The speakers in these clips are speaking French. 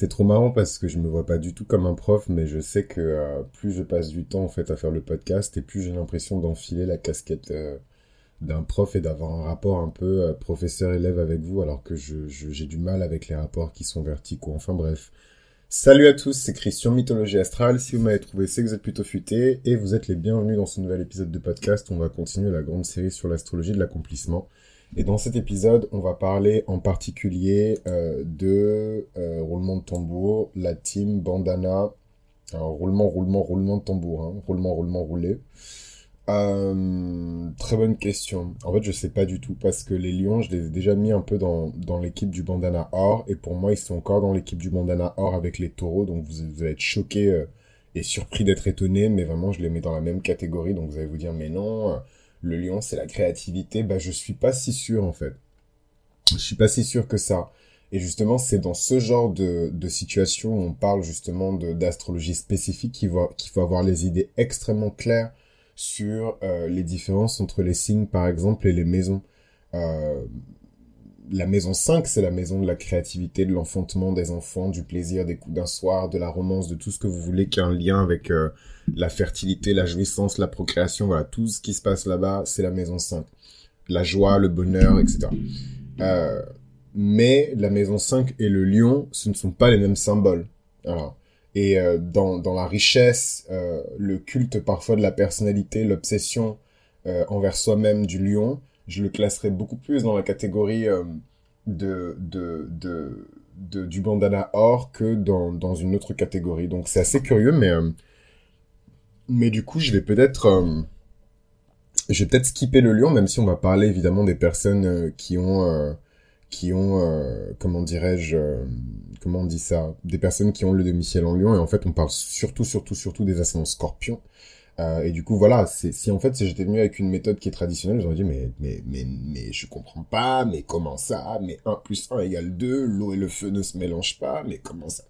C'est trop marrant parce que je me vois pas du tout comme un prof, mais je sais que euh, plus je passe du temps à faire le podcast et plus j'ai l'impression d'enfiler la casquette euh, d'un prof et d'avoir un rapport un peu euh, professeur-élève avec vous, alors que je, j'ai du mal avec les rapports qui sont verticaux. Enfin bref. Salut à tous, c'est Christian Mythologie Astrale. Si vous m'avez trouvé, c'est que vous êtes plutôt futé et vous êtes les bienvenus dans ce nouvel épisode de podcast. On va continuer la grande série sur l'astrologie de l'accomplissement. Et dans cet épisode, on va parler en particulier euh, de euh, roulement de tambour, la team bandana, alors, roulement, roulement, roulement de tambour, hein, roulement, roulement, roulé. Euh, très bonne question. En fait, je sais pas du tout parce que les lions, je les ai déjà mis un peu dans, dans l'équipe du bandana or et pour moi, ils sont encore dans l'équipe du bandana or avec les taureaux. Donc, vous, allez être choqués et surpris d'être étonnés, mais vraiment, je les mets dans la même catégorie. Donc, vous allez vous dire, mais non, le lion, c'est la créativité. Bah, je suis pas si sûr en fait. Je suis pas si sûr que ça. Et justement, c'est dans ce genre de, situation où on parle justement d'astrologie spécifique qu'il faut avoir les idées extrêmement claires sur euh, les différences entre les signes, par exemple, et les maisons. Euh, la maison 5, c'est la maison de la créativité, de l'enfantement des enfants, du plaisir des coups d'un soir, de la romance, de tout ce que vous voulez qui a un lien avec euh, la fertilité, la jouissance, la procréation, voilà, tout ce qui se passe là-bas, c'est la maison 5. La joie, le bonheur, etc. mais la maison 5 et le lion, ce ne sont pas les mêmes symboles. Et euh, dans, dans la richesse, euh, le culte parfois de la personnalité, l'obsession euh, envers soi-même du lion, je le classerais beaucoup plus dans la catégorie de, de, de, de, du bandana or que dans, dans une autre catégorie. Donc c'est assez curieux, mais, mais du coup, je vais peut-être... vais peut-être skipper le lion, même si on va parler évidemment des personnes qui ont qui ont, euh, comment dirais-je, euh, comment on dit ça, des personnes qui ont le domicile en Lion, et en fait on parle surtout, surtout, surtout des ascendants scorpions. Euh, et du coup, voilà, si en fait si j'étais venu avec une méthode qui est traditionnelle, j'aurais dit, mais, mais, mais, mais je comprends pas, mais comment ça, mais 1 plus 1 égale 2, l'eau et le feu ne se mélangent pas, mais comment ça?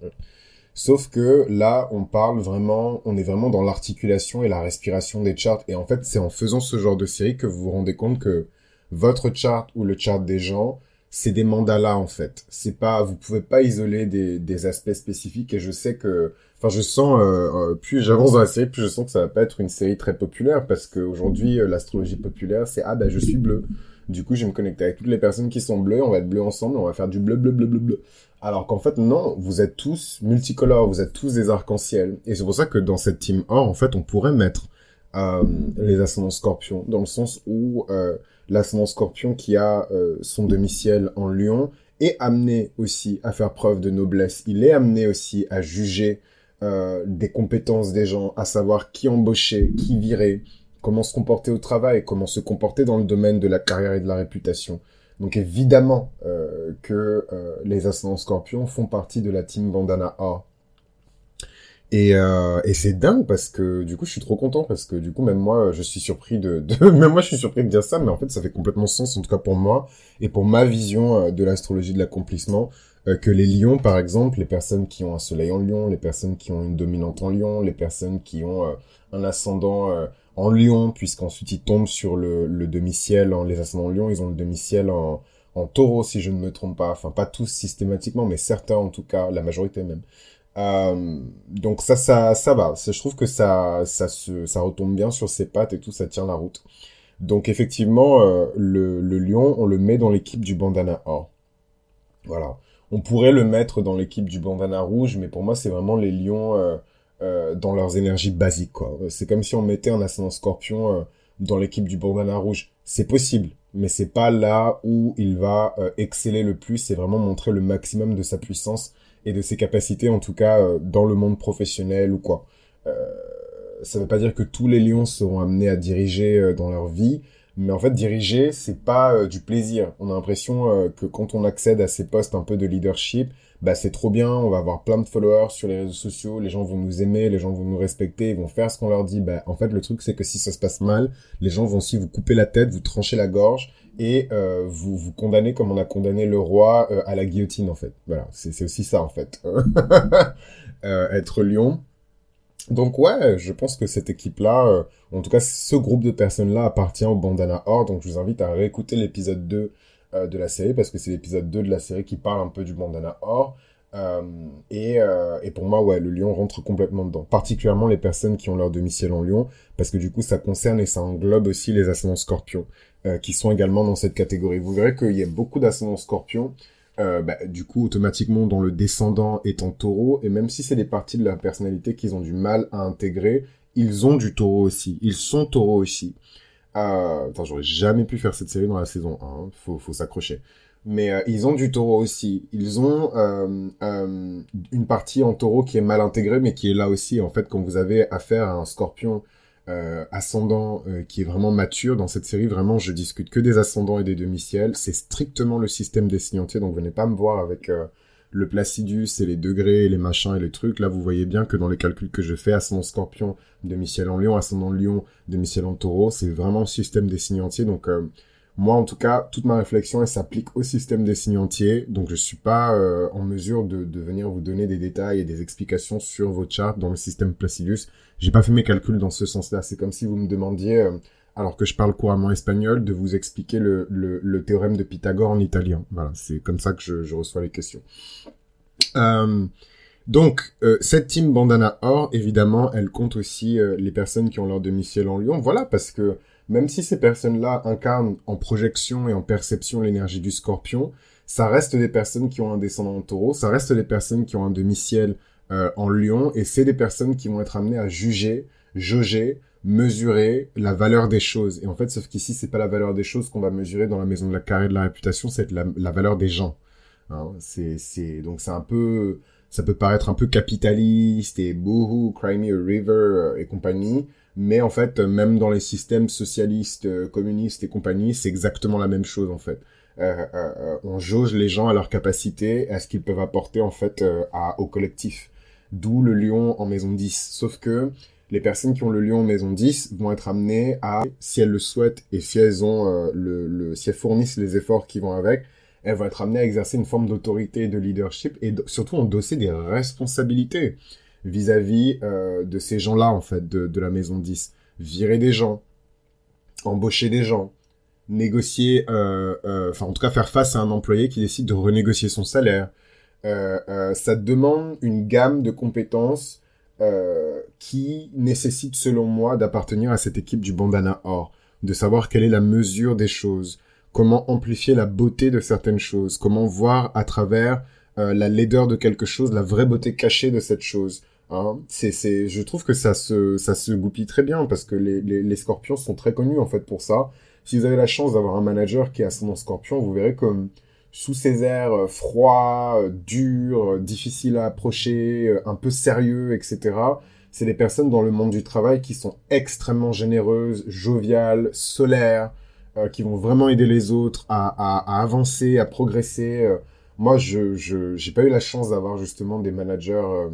Sauf que là, on parle vraiment, on est vraiment dans l'articulation et la respiration des charts. Et en fait, c'est en faisant ce genre de série que vous vous rendez compte que votre chart ou le chart des gens c'est des mandalas en fait. C'est pas, vous pouvez pas isoler des, des aspects spécifiques et je sais que, enfin je sens, euh, euh plus j'avance dans la série, plus je sens que ça va pas être une série très populaire parce qu'aujourd'hui euh, l'astrologie populaire c'est ah ben je suis bleu. Du coup je vais me connecter avec toutes les personnes qui sont bleues, on va être bleu ensemble, on va faire du bleu bleu bleu bleu bleu. Alors qu'en fait non, vous êtes tous multicolores, vous êtes tous des arcs-en-ciel et c'est pour ça que dans cette team or en fait on pourrait mettre euh, les ascendants scorpions dans le sens où euh, l'ascendant scorpion qui a euh, son domicile en lion est amené aussi à faire preuve de noblesse. Il est amené aussi à juger euh, des compétences des gens, à savoir qui embaucher, qui virer, comment se comporter au travail, comment se comporter dans le domaine de la carrière et de la réputation. Donc évidemment euh, que les ascendants scorpions font partie de la team Bandana A. Et, euh, et c'est dingue parce que du coup je suis trop content parce que du coup même moi je suis surpris de, de même moi je suis surpris de dire ça mais en fait ça fait complètement sens en tout cas pour moi et pour ma vision euh, de l'astrologie de l'accomplissement euh, que les lions par exemple les personnes qui ont un soleil en lion les personnes qui ont une dominante en lion les personnes qui ont euh, un ascendant en lion puisqu'ensuite ils tombent sur le, demi-ciel en les ascendants en lion ils ont le demi-ciel en taureau si je ne me trompe pas enfin pas tous systématiquement mais certains en tout cas la majorité même euh, donc ça, ça, ça va. Je trouve que ça, ça se, ça retombe bien sur ses pattes et tout, ça tient la route. Donc effectivement, euh, le, le lion, on le met dans l'équipe du bandana or. Voilà. On pourrait le mettre dans l'équipe du bandana rouge, mais pour moi, c'est vraiment les lions euh, euh dans leurs énergies basiques. quoi. C'est comme si on mettait un ascendant scorpion euh, dans l'équipe du bandana rouge. C'est possible, mais c'est pas là où il va exceller le plus. C'est vraiment montrer le maximum de sa puissance et de ses capacités, en tout cas euh, dans le monde professionnel ou quoi. Euh, ça ne veut pas dire que tous les lions seront amenés à diriger euh, dans leur vie, mais en fait diriger c'est pas du plaisir. On a l'impression que quand on accède à ces postes un peu de leadership, bah c'est trop bien, on va avoir plein de followers sur les réseaux sociaux, les gens vont nous aimer, les gens vont nous respecter, ils vont faire ce qu'on leur dit. Bah en fait le truc c'est que si ça se passe mal, les gens vont aussi vous couper la tête, vous trancher la gorge et euh, vous vous condamnez comme on a condamné le roi euh, à la guillotine en fait. Voilà, c'est aussi ça en fait. euh, être lion. Donc ouais, je pense que cette équipe-là, euh, en tout cas ce groupe de personnes-là appartient au Bandana Or, donc je vous invite à réécouter l'épisode 2 euh, de la série parce que c'est l'épisode 2 de la série qui parle un peu du Bandana Or. Et, euh, et pour moi, ouais, le lion rentre complètement dedans. Particulièrement les personnes qui ont leur demi-ciel en lion, parce que du coup, ça concerne et ça englobe aussi les ascendants scorpions, euh, qui sont également dans cette catégorie. Vous verrez qu'il y a beaucoup d'ascendants scorpions, euh, bah, du coup, automatiquement, dont le descendant est en taureau, et même si c'est des parties de leur personnalité qu'ils ont du mal à intégrer, ils ont du taureau aussi. Ils sont taureaux aussi. Euh, attends, j'aurais jamais pu faire cette série dans la saison 1, hein. faut, s'accrocher mais euh, ils ont du taureau aussi. Ils ont une partie en taureau qui est mal intégrée, mais qui est là aussi. En fait, quand vous avez affaire à un scorpion euh, ascendant euh, qui est vraiment mature dans cette série, vraiment, je discute que des ascendants et des demi-ciels. C'est strictement le système des signes entiers, donc venez pas me voir avec le placidus et les degrés et les machins et les trucs. Là, vous voyez bien que dans les calculs que je fais, ascendant scorpion, demi-ciel en lion, ascendant lion, demi-ciel en taureau, c'est vraiment le système des signes entiers. Donc, moi, en tout cas, toute ma réflexion, elle s'applique au système des signes entiers. Donc, je suis pas euh, en mesure de, de, venir vous donner des détails et des explications sur vos charts dans le système Placidus. J'ai pas fait mes calculs dans ce sens-là. C'est comme si vous me demandiez, euh, alors que je parle couramment espagnol, de vous expliquer le, théorème de Pythagore en italien. Voilà, c'est comme ça que je, reçois les questions. Euh, donc, euh, cette team Bandana Or, évidemment, elle compte aussi les personnes qui ont leur demi-ciel en Lyon. Voilà, parce que même si ces personnes-là incarnent en projection et en perception l'énergie du scorpion, ça reste des personnes qui ont un descendant en taureau, ça reste des personnes qui ont un demi-ciel euh, en lion, et c'est des personnes qui vont être amenées à juger, jauger, mesurer la valeur des choses. Et en fait, sauf qu'ici, c'est pas la valeur des choses qu'on va mesurer dans la maison de la carré de la réputation, c'est la, valeur des gens. Hein, c'est, c'est, donc c'est un peu, ça peut paraître un peu capitaliste et boohoo, cry me a river euh, et compagnie. Mais en fait, même dans les systèmes socialistes, euh, communistes et compagnie, c'est exactement la même chose en fait. Euh, euh, euh, on jauge les gens à leur capacité, à ce qu'ils peuvent apporter en fait au collectif. D'où le lion en maison 10. Sauf que les personnes qui ont le lion en maison 10 vont être amenées à, si elles le souhaitent et si elles ont le, le, si elles fournissent les efforts qui vont avec, elles vont être amenées à exercer une forme d'autorité de leadership et surtout endosser des responsabilités vis-à-vis euh, de ces gens-là, en fait, de, de, la maison 10. Virer des gens, embaucher des gens, négocier, euh, euh, enfin en tout cas faire face à un employé qui décide de renégocier son salaire. Euh, ça demande une gamme de compétences qui nécessite, selon moi, d'appartenir à cette équipe du bandana or, de savoir quelle est la mesure des choses, comment amplifier la beauté de certaines choses, comment voir à travers la laideur de quelque chose, la vraie beauté cachée de cette chose, Hein, c'est, c'est, je trouve que ça se, ça se goupille très bien parce que les, les, les, scorpions sont très connus en fait pour ça. Si vous avez la chance d'avoir un manager qui est ascendant scorpion, vous verrez comme sous ses airs euh, froids, euh, durs, euh, difficiles à approcher, un peu sérieux, etc. C'est des personnes dans le monde du travail qui sont extrêmement généreuses, joviales, solaires, qui vont vraiment aider les autres à, avancer, à progresser. moi, je, je, j'ai pas eu la chance d'avoir justement des managers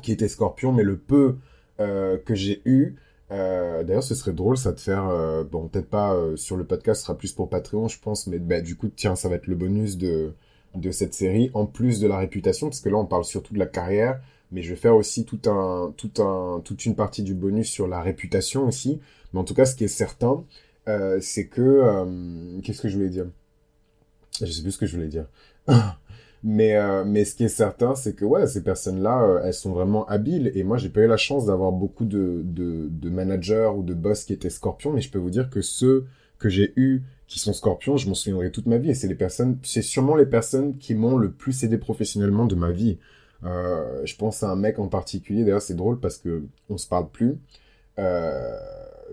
qui était Scorpion, mais le peu que j'ai eu, euh, d'ailleurs, ce serait drôle, ça de faire, euh, bon, peut-être pas euh, sur le podcast, ce sera plus pour Patreon, je pense, mais bah, du coup, tiens, ça va être le bonus de, de cette série, en plus de la réputation, parce que là, on parle surtout de la carrière, mais je vais faire aussi tout un, tout un, toute une partie du bonus sur la réputation aussi. Mais en tout cas, ce qui est certain, euh, c'est que, qu'est-ce que je voulais dire? Je sais plus ce que je voulais dire. Mais, euh, mais ce qui est certain, c'est que ouais, ces personnes-là, euh, elles sont vraiment habiles. Et moi, j'ai pas eu la chance d'avoir beaucoup de, de, managers ou de boss qui étaient scorpions, mais je peux vous dire que ceux que j'ai eus qui sont scorpions, je m'en souviendrai toute ma vie. Et c'est les personnes, c'est sûrement les personnes qui m'ont le plus aidé professionnellement de ma vie. Euh, je pense à un mec en particulier. D'ailleurs, c'est drôle parce que on se parle plus. Euh,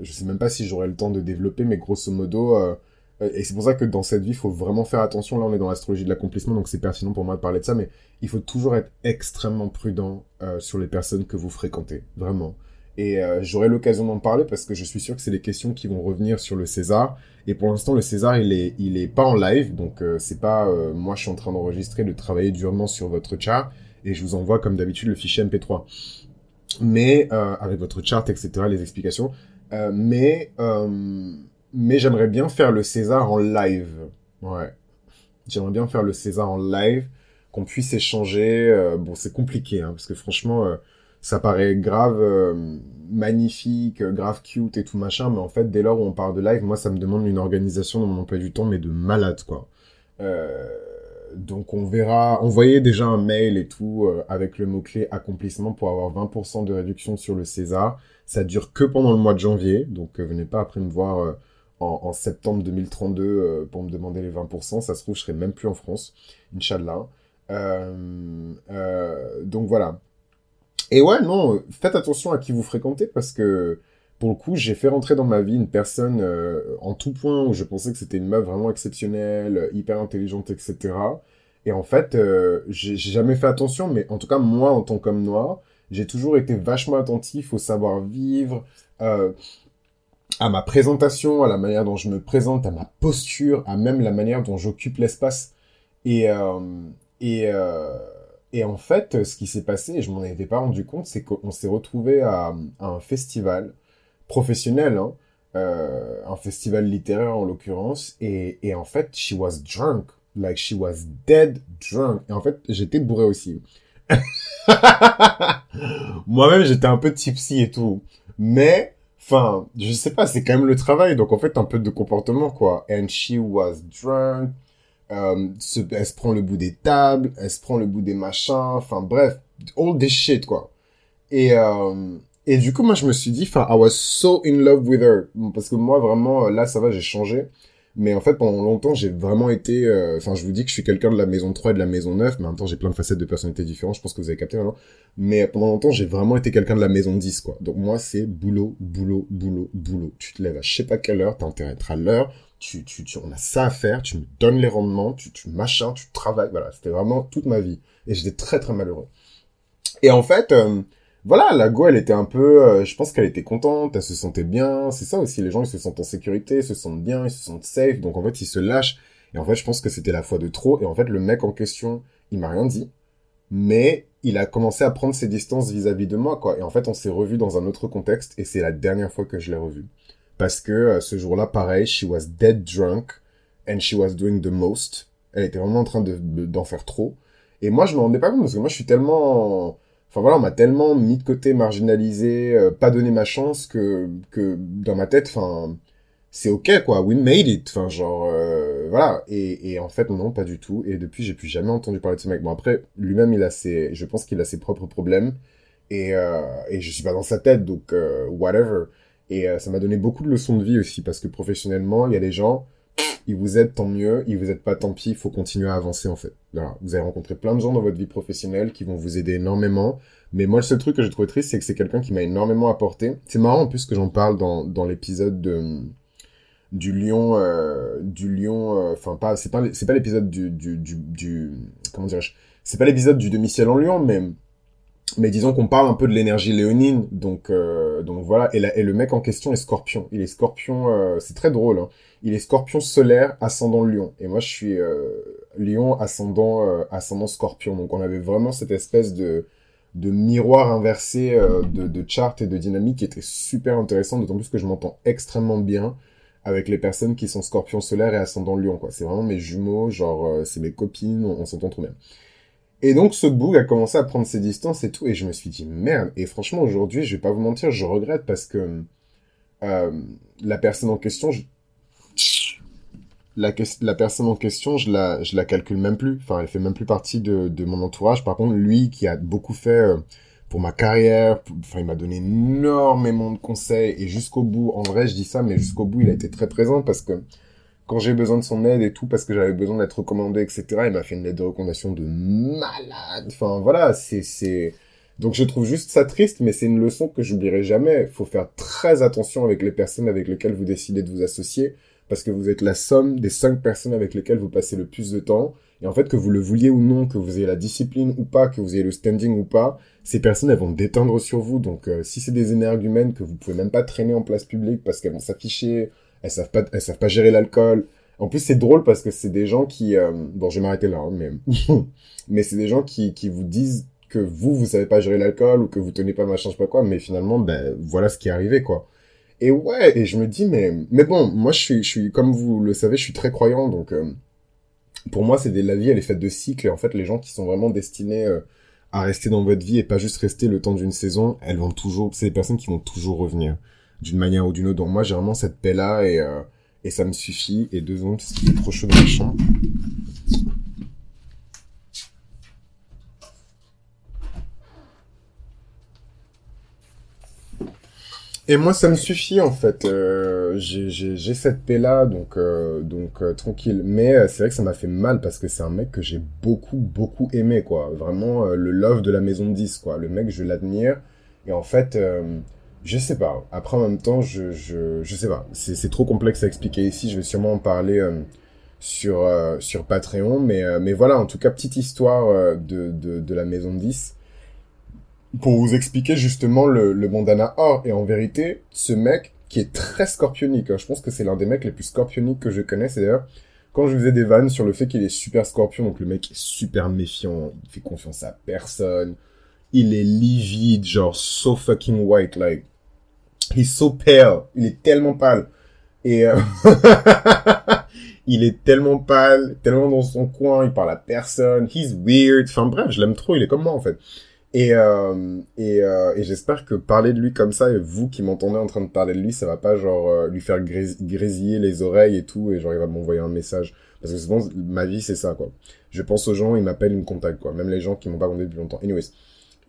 je sais même pas si j'aurai le temps de développer, mais grosso modo, et c'est pour ça que dans cette vie, il faut vraiment faire attention. Là, on est dans l'astrologie de l'accomplissement, donc c'est pertinent pour moi de parler de ça, mais il faut toujours être extrêmement prudent euh, sur les personnes que vous fréquentez, vraiment. Et euh, j'aurai l'occasion d'en parler parce que je suis sûr que c'est des questions qui vont revenir sur le César. Et pour l'instant, le César, il est, il est pas en live, donc euh, c'est pas moi, je suis en train d'enregistrer, de travailler durement sur votre chart, et je vous envoie comme d'habitude le fichier MP3. Mais avec votre chart, etc., les explications. mais mais j'aimerais bien faire le César en live. Ouais. J'aimerais bien faire le César en live, qu'on puisse échanger. Euh, bon, c'est compliqué, hein, parce que franchement, euh, ça paraît grave euh, magnifique, grave cute et tout machin, mais en fait, dès lors où on parle de live, moi, ça me demande une organisation dans mon emploi du temps, mais de malade, quoi. donc on verra, envoyez déjà un mail et tout avec le mot-clé accomplissement pour avoir 20% de réduction sur le César. Ça dure que pendant le mois de janvier, donc venez pas après me voir en, en, septembre 2032 pour me demander les 20%. Ça se trouve, je serai même plus en France, Inch'Allah. donc voilà. Et ouais, non, faites attention à qui vous fréquentez parce que pour le coup, j'ai fait rentrer dans ma vie une personne euh, en tout point où je pensais que c'était une meuf vraiment exceptionnelle, hyper intelligente, etc. Et en fait, euh, j'ai jamais fait attention, mais en tout cas, moi, en tant qu'homme noir, j'ai toujours été vachement attentif au savoir-vivre, euh, à ma présentation, à la manière dont je me présente, à ma posture, à même la manière dont j'occupe l'espace. Et, euh, et, euh, et en fait, ce qui s'est passé, et je m'en étais pas rendu compte, c'est qu'on s'est retrouvé à, à, un festival professionnel, hein, euh, un festival littéraire en l'occurrence, et, et en fait, she was drunk, like she was dead drunk. Et en fait, j'étais bourré aussi. Moi-même, j'étais un peu tipsy et tout, mais enfin, je sais pas, c'est quand même le travail, donc en fait, un peu de comportement quoi. And she was drunk. Euh, elle se prend le bout des tables, elle se prend le bout des machins, enfin bref, all this shit quoi. Et euh, et du coup, moi, je me suis dit, enfin, I was so in love with her. Parce que moi, vraiment, là, ça va, j'ai changé. Mais en fait, pendant longtemps, j'ai vraiment été... Euh, enfin, je vous dis que je suis quelqu'un de la maison 3 et de la maison 9, mais en même temps, j'ai plein de facettes de personnalité différentes. Je pense que vous avez capté maintenant. Mais pendant longtemps, j'ai vraiment été quelqu'un de la maison 10, quoi. Donc moi, c'est boulot, boulot, boulot, boulot. Tu te lèves à je sais pas quelle heure, t'as intérêt à être à l'heure. Tu, tu, tu, on a ça à faire, tu me donnes les rendements, tu, tu machin, tu travailles. Voilà, c'était vraiment toute ma vie. Et j'étais très, très malheureux. Et en fait... Euh, voilà, la Go, elle était un peu, euh, je pense qu'elle était contente, elle se sentait bien. C'est ça aussi, les gens, ils se sentent en sécurité, ils se sentent bien, ils se sentent safe. Donc en fait, ils se lâchent. Et en fait, je pense que c'était la fois de trop. Et en fait, le mec en question, il m'a rien dit. Mais il a commencé à prendre ses distances vis-à-vis de moi, quoi. Et en fait, on s'est revu dans un autre contexte. Et c'est la dernière fois que je l'ai revu. Parce que euh, ce jour-là, pareil, she was dead drunk. And she was doing the most. Elle était vraiment en train de, d'en faire trop. Et moi, je me rendais pas compte parce que moi, je suis tellement Enfin voilà, on m'a tellement mis de côté, marginalisé, euh, pas donné ma chance que que dans ma tête, enfin c'est ok quoi, we made it, enfin genre euh, voilà. Et, et en fait non, pas du tout. Et depuis j'ai plus jamais entendu parler de ce mec. Bon après lui-même il a ses, je pense qu'il a ses propres problèmes et euh, et je suis pas dans sa tête donc euh, whatever. Et ça m'a donné beaucoup de leçons de vie aussi parce que professionnellement il y a des gens ils vous aident, tant mieux. Ils vous aident pas, tant pis. Il faut continuer à avancer, en fait. Vous allez rencontrer plein de gens dans votre vie professionnelle qui vont vous aider énormément. Mais moi, le seul truc que j'ai trouvé triste, c'est que c'est quelqu'un qui m'a énormément apporté. C'est marrant, en plus, que j'en parle dans, dans l'épisode de, du lion, euh, du lion, euh, enfin, pas, c'est pas, c'est pas l'épisode du, du, comment dirais-je? C'est pas l'épisode du demi-ciel en lion, mais, mais disons qu'on parle un peu de l'énergie léonine, donc euh, donc voilà. Et, le mec en question est Scorpion. Il est Scorpion, euh, c'est très drôle. Hein. Il est Scorpion solaire ascendant Lion. Et moi je suis euh, Lion ascendant euh, ascendant Scorpion. Donc on avait vraiment cette espèce de miroir inversé euh, de, de chart et de dynamique qui était super intéressant. D'autant plus que je m'entends extrêmement bien avec les personnes qui sont Scorpion solaire et ascendant Lion. C'est vraiment mes jumeaux. Genre c'est mes copines. on, on s'entend trop bien. Et donc ce boug a commencé à prendre ses distances et tout, et je me suis dit merde. Et franchement aujourd'hui, je vais pas vous mentir, je regrette parce que euh, la personne en question, je... la, personne en question, je la, je la calcule même plus. Enfin, elle fait même plus partie de, de mon entourage. Par contre, lui qui a beaucoup fait euh, pour ma carrière, enfin, il m'a donné énormément de conseils et jusqu'au bout. En vrai, je dis ça, mais jusqu'au bout, il a été très présent parce que quand j'ai besoin de son aide et tout, parce que j'avais besoin d'être recommandé, etc., il m'a fait une lettre de recommandation de malade. Enfin, voilà, c'est, c'est, donc je trouve juste ça triste, mais c'est une leçon que j'oublierai jamais. Il faut faire très attention avec les personnes avec lesquelles vous décidez de vous associer, parce que vous êtes la somme des cinq personnes avec lesquelles vous passez le plus de temps. Et en fait, que vous le vouliez ou non, que vous ayez la discipline ou pas, que vous ayez le standing ou pas, ces personnes, elles vont déteindre sur vous. Donc, euh, si c'est des énergumènes que vous pouvez même pas traîner en place publique parce qu'elles vont s'afficher elles savent pas, elles savent pas gérer l'alcool. En plus, c'est drôle parce que c'est des gens qui, euh, bon, je vais m'arrêter là, hein, mais, mais c'est des gens qui, qui vous disent que vous, vous savez pas gérer l'alcool ou que vous tenez pas machin, je sais pas quoi, mais finalement, ben, voilà ce qui est arrivé, quoi. Et ouais, et je me dis, mais, mais bon, moi, je suis, je suis, comme vous le savez, je suis très croyant, donc, euh, pour moi, c'est des, la vie, elle est faite de cycles, et en fait, les gens qui sont vraiment destinés euh, à rester dans votre vie et pas juste rester le temps d'une saison, elles vont toujours, c'est des personnes qui vont toujours revenir d'une manière ou d'une autre. Donc moi, j'ai vraiment cette paix-là et, euh, et ça me suffit. Et deux secondes, parce qu'il trop chaud dans la chambre. Et moi, ça me suffit en fait. Euh, j'ai cette paix là, donc euh, donc tranquille. Mais c'est vrai que ça m'a fait mal parce que c'est un mec que j'ai beaucoup beaucoup aimé quoi. Vraiment le love de la maison de 10 quoi. Le mec, je l'admire. Et en fait, je sais pas. Après, en même temps, je je je sais pas. C'est trop complexe à expliquer ici. Je vais sûrement en parler sur sur Patreon. Mais mais voilà, en tout cas, petite histoire de de de la maison de 10 pour vous expliquer justement le, le bandana or. Et en vérité, ce mec qui est très scorpionique, hein, je pense que c'est l'un des mecs les plus scorpioniques que je connais. C'est d'ailleurs quand je faisais des vannes sur le fait qu'il est super scorpion, donc le mec est super méfiant, il fait confiance à personne, il est livide, genre so fucking white, like he's so pale, il est tellement pâle. Et euh, il est tellement pâle, tellement dans son coin, il parle à personne, he's weird. Enfin bref, je l'aime trop, il est comme moi en fait. Et, euh, et, euh, et j'espère que parler de lui comme ça, et vous qui m'entendez en train de parler de lui, ça va pas genre euh, lui faire grésiller les oreilles et tout, et genre il va m'envoyer un message. Parce que souvent, ma vie, c'est ça, quoi. Je pense aux gens, ils m'appellent, ils me contactent, quoi. Même les gens qui m'ont pas contacté depuis longtemps. Anyways.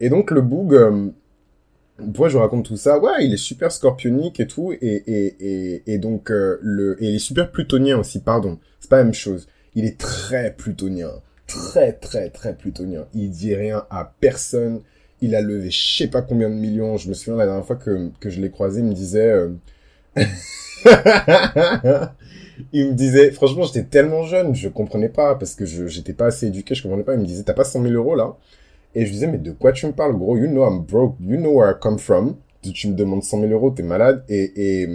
Et donc, le boog, euh, pourquoi je vous raconte tout ça Ouais, il est super scorpionique et tout, et, et, et, et donc, euh, le, et il est super plutonien aussi, pardon. C'est pas la même chose. Il est très plutonien très, très, très plutonien. Il dit rien à personne. Il a levé je sais pas combien de millions. Je me souviens la dernière fois que, que je l'ai croisé, il me disait... Euh, il me disait, franchement, j'étais tellement jeune, je comprenais pas, parce que je j'étais pas assez éduqué, je comprenais pas. Il me disait, t'as pas 100 000 euros là? Et je disais, mais de quoi tu me parles, gros? You know I'm broke, you know where I come from. Tu me demandes 100 000 euros, t'es malade. Et,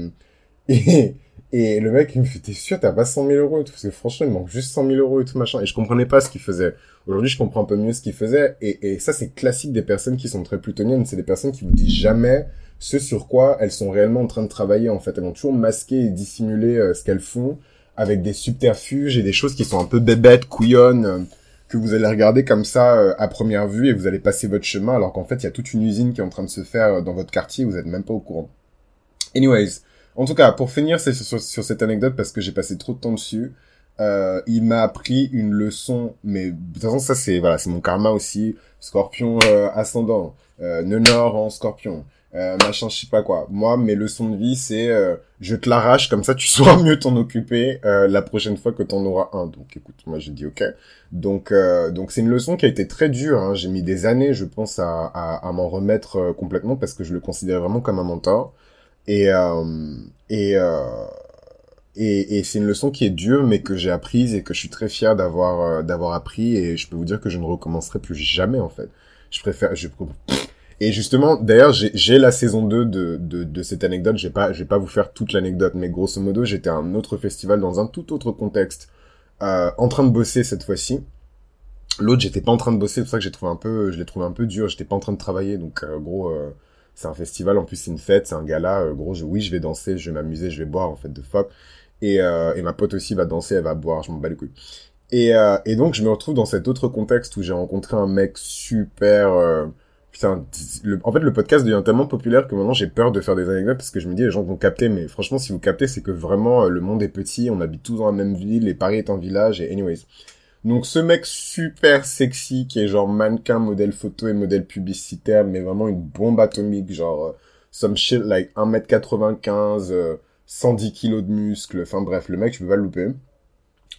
et, et, le mec, il me fait, t'es sûr, t'as pas 100 000 euros et tout, parce que franchement, il manque juste 100 000 euros et tout machin. Et je comprenais pas ce qu'il faisait. Aujourd'hui, je comprends un peu mieux ce qu'il faisait. Et, et ça, c'est classique des personnes qui sont très plutoniennes. C'est des personnes qui vous disent jamais ce sur quoi elles sont réellement en train de travailler, en fait. Elles vont toujours masquer et dissimuler euh, ce qu'elles font avec des subterfuges et des choses qui sont un peu bébêtes, couillonnes, euh, que vous allez regarder comme ça euh, à première vue et vous allez passer votre chemin alors qu'en fait, il y a toute une usine qui est en train de se faire dans votre quartier, vous êtes même pas au courant. Anyways, en tout cas, pour finir sur, cette anecdote, parce que j'ai passé trop de temps dessus, euh, il m'a appris une leçon, mais de toute façon, ça c'est voilà, c'est mon karma aussi. Scorpion euh, ascendant, euh, nord en Scorpion, euh, machin, je sais pas quoi. Moi, mes leçons de vie, c'est euh, je te l'arrache comme ça, tu sauras mieux t'en occuper euh, la prochaine fois que t'en auras un. Donc, écoute, moi j'ai dit ok. Donc, euh, donc c'est une leçon qui a été très dure. Hein. J'ai mis des années, je pense, à, à, à m'en remettre complètement parce que je le considérais vraiment comme un mentor. Et euh, et, euh, et, et c'est une leçon qui est dure, mais que j'ai apprise et que je suis très fier d'avoir euh, d'avoir appris. Et je peux vous dire que je ne recommencerai plus jamais en fait. Je préfère. Je, et justement, d'ailleurs, j'ai la saison 2 de, de, de cette anecdote. Je vais pas, je vais pas vous faire toute l'anecdote, mais grosso modo, j'étais à un autre festival dans un tout autre contexte, euh, en train de bosser cette fois-ci. L'autre, j'étais pas en train de bosser, c'est pour ça que j'ai trouvé un peu, je l'ai trouvé un peu dur. J'étais pas en train de travailler, donc euh, gros, euh, c'est un festival, en plus c'est une fête, c'est un gala. Euh, gros, je, oui, je vais danser, je vais m'amuser, je vais boire, en fait, de fuck. Et, euh, et ma pote aussi va danser, elle va boire, je m'en bats les couilles. Et, euh, et donc, je me retrouve dans cet autre contexte où j'ai rencontré un mec super... Euh, en fait, le podcast devient tellement populaire que maintenant j'ai peur de faire des anecdotes parce que je me dis les gens vont capter. Mais franchement, si vous captez, c'est que vraiment, euh, le monde est petit, on habite tous dans la même ville, et Paris est un village, et anyways. Donc ce mec super sexy qui est genre mannequin, modèle photo et modèle publicitaire, mais vraiment une bombe atomique, genre euh, some shit like 1m95, euh, 110 kilos de muscles, enfin bref, le mec, je peux pas le louper.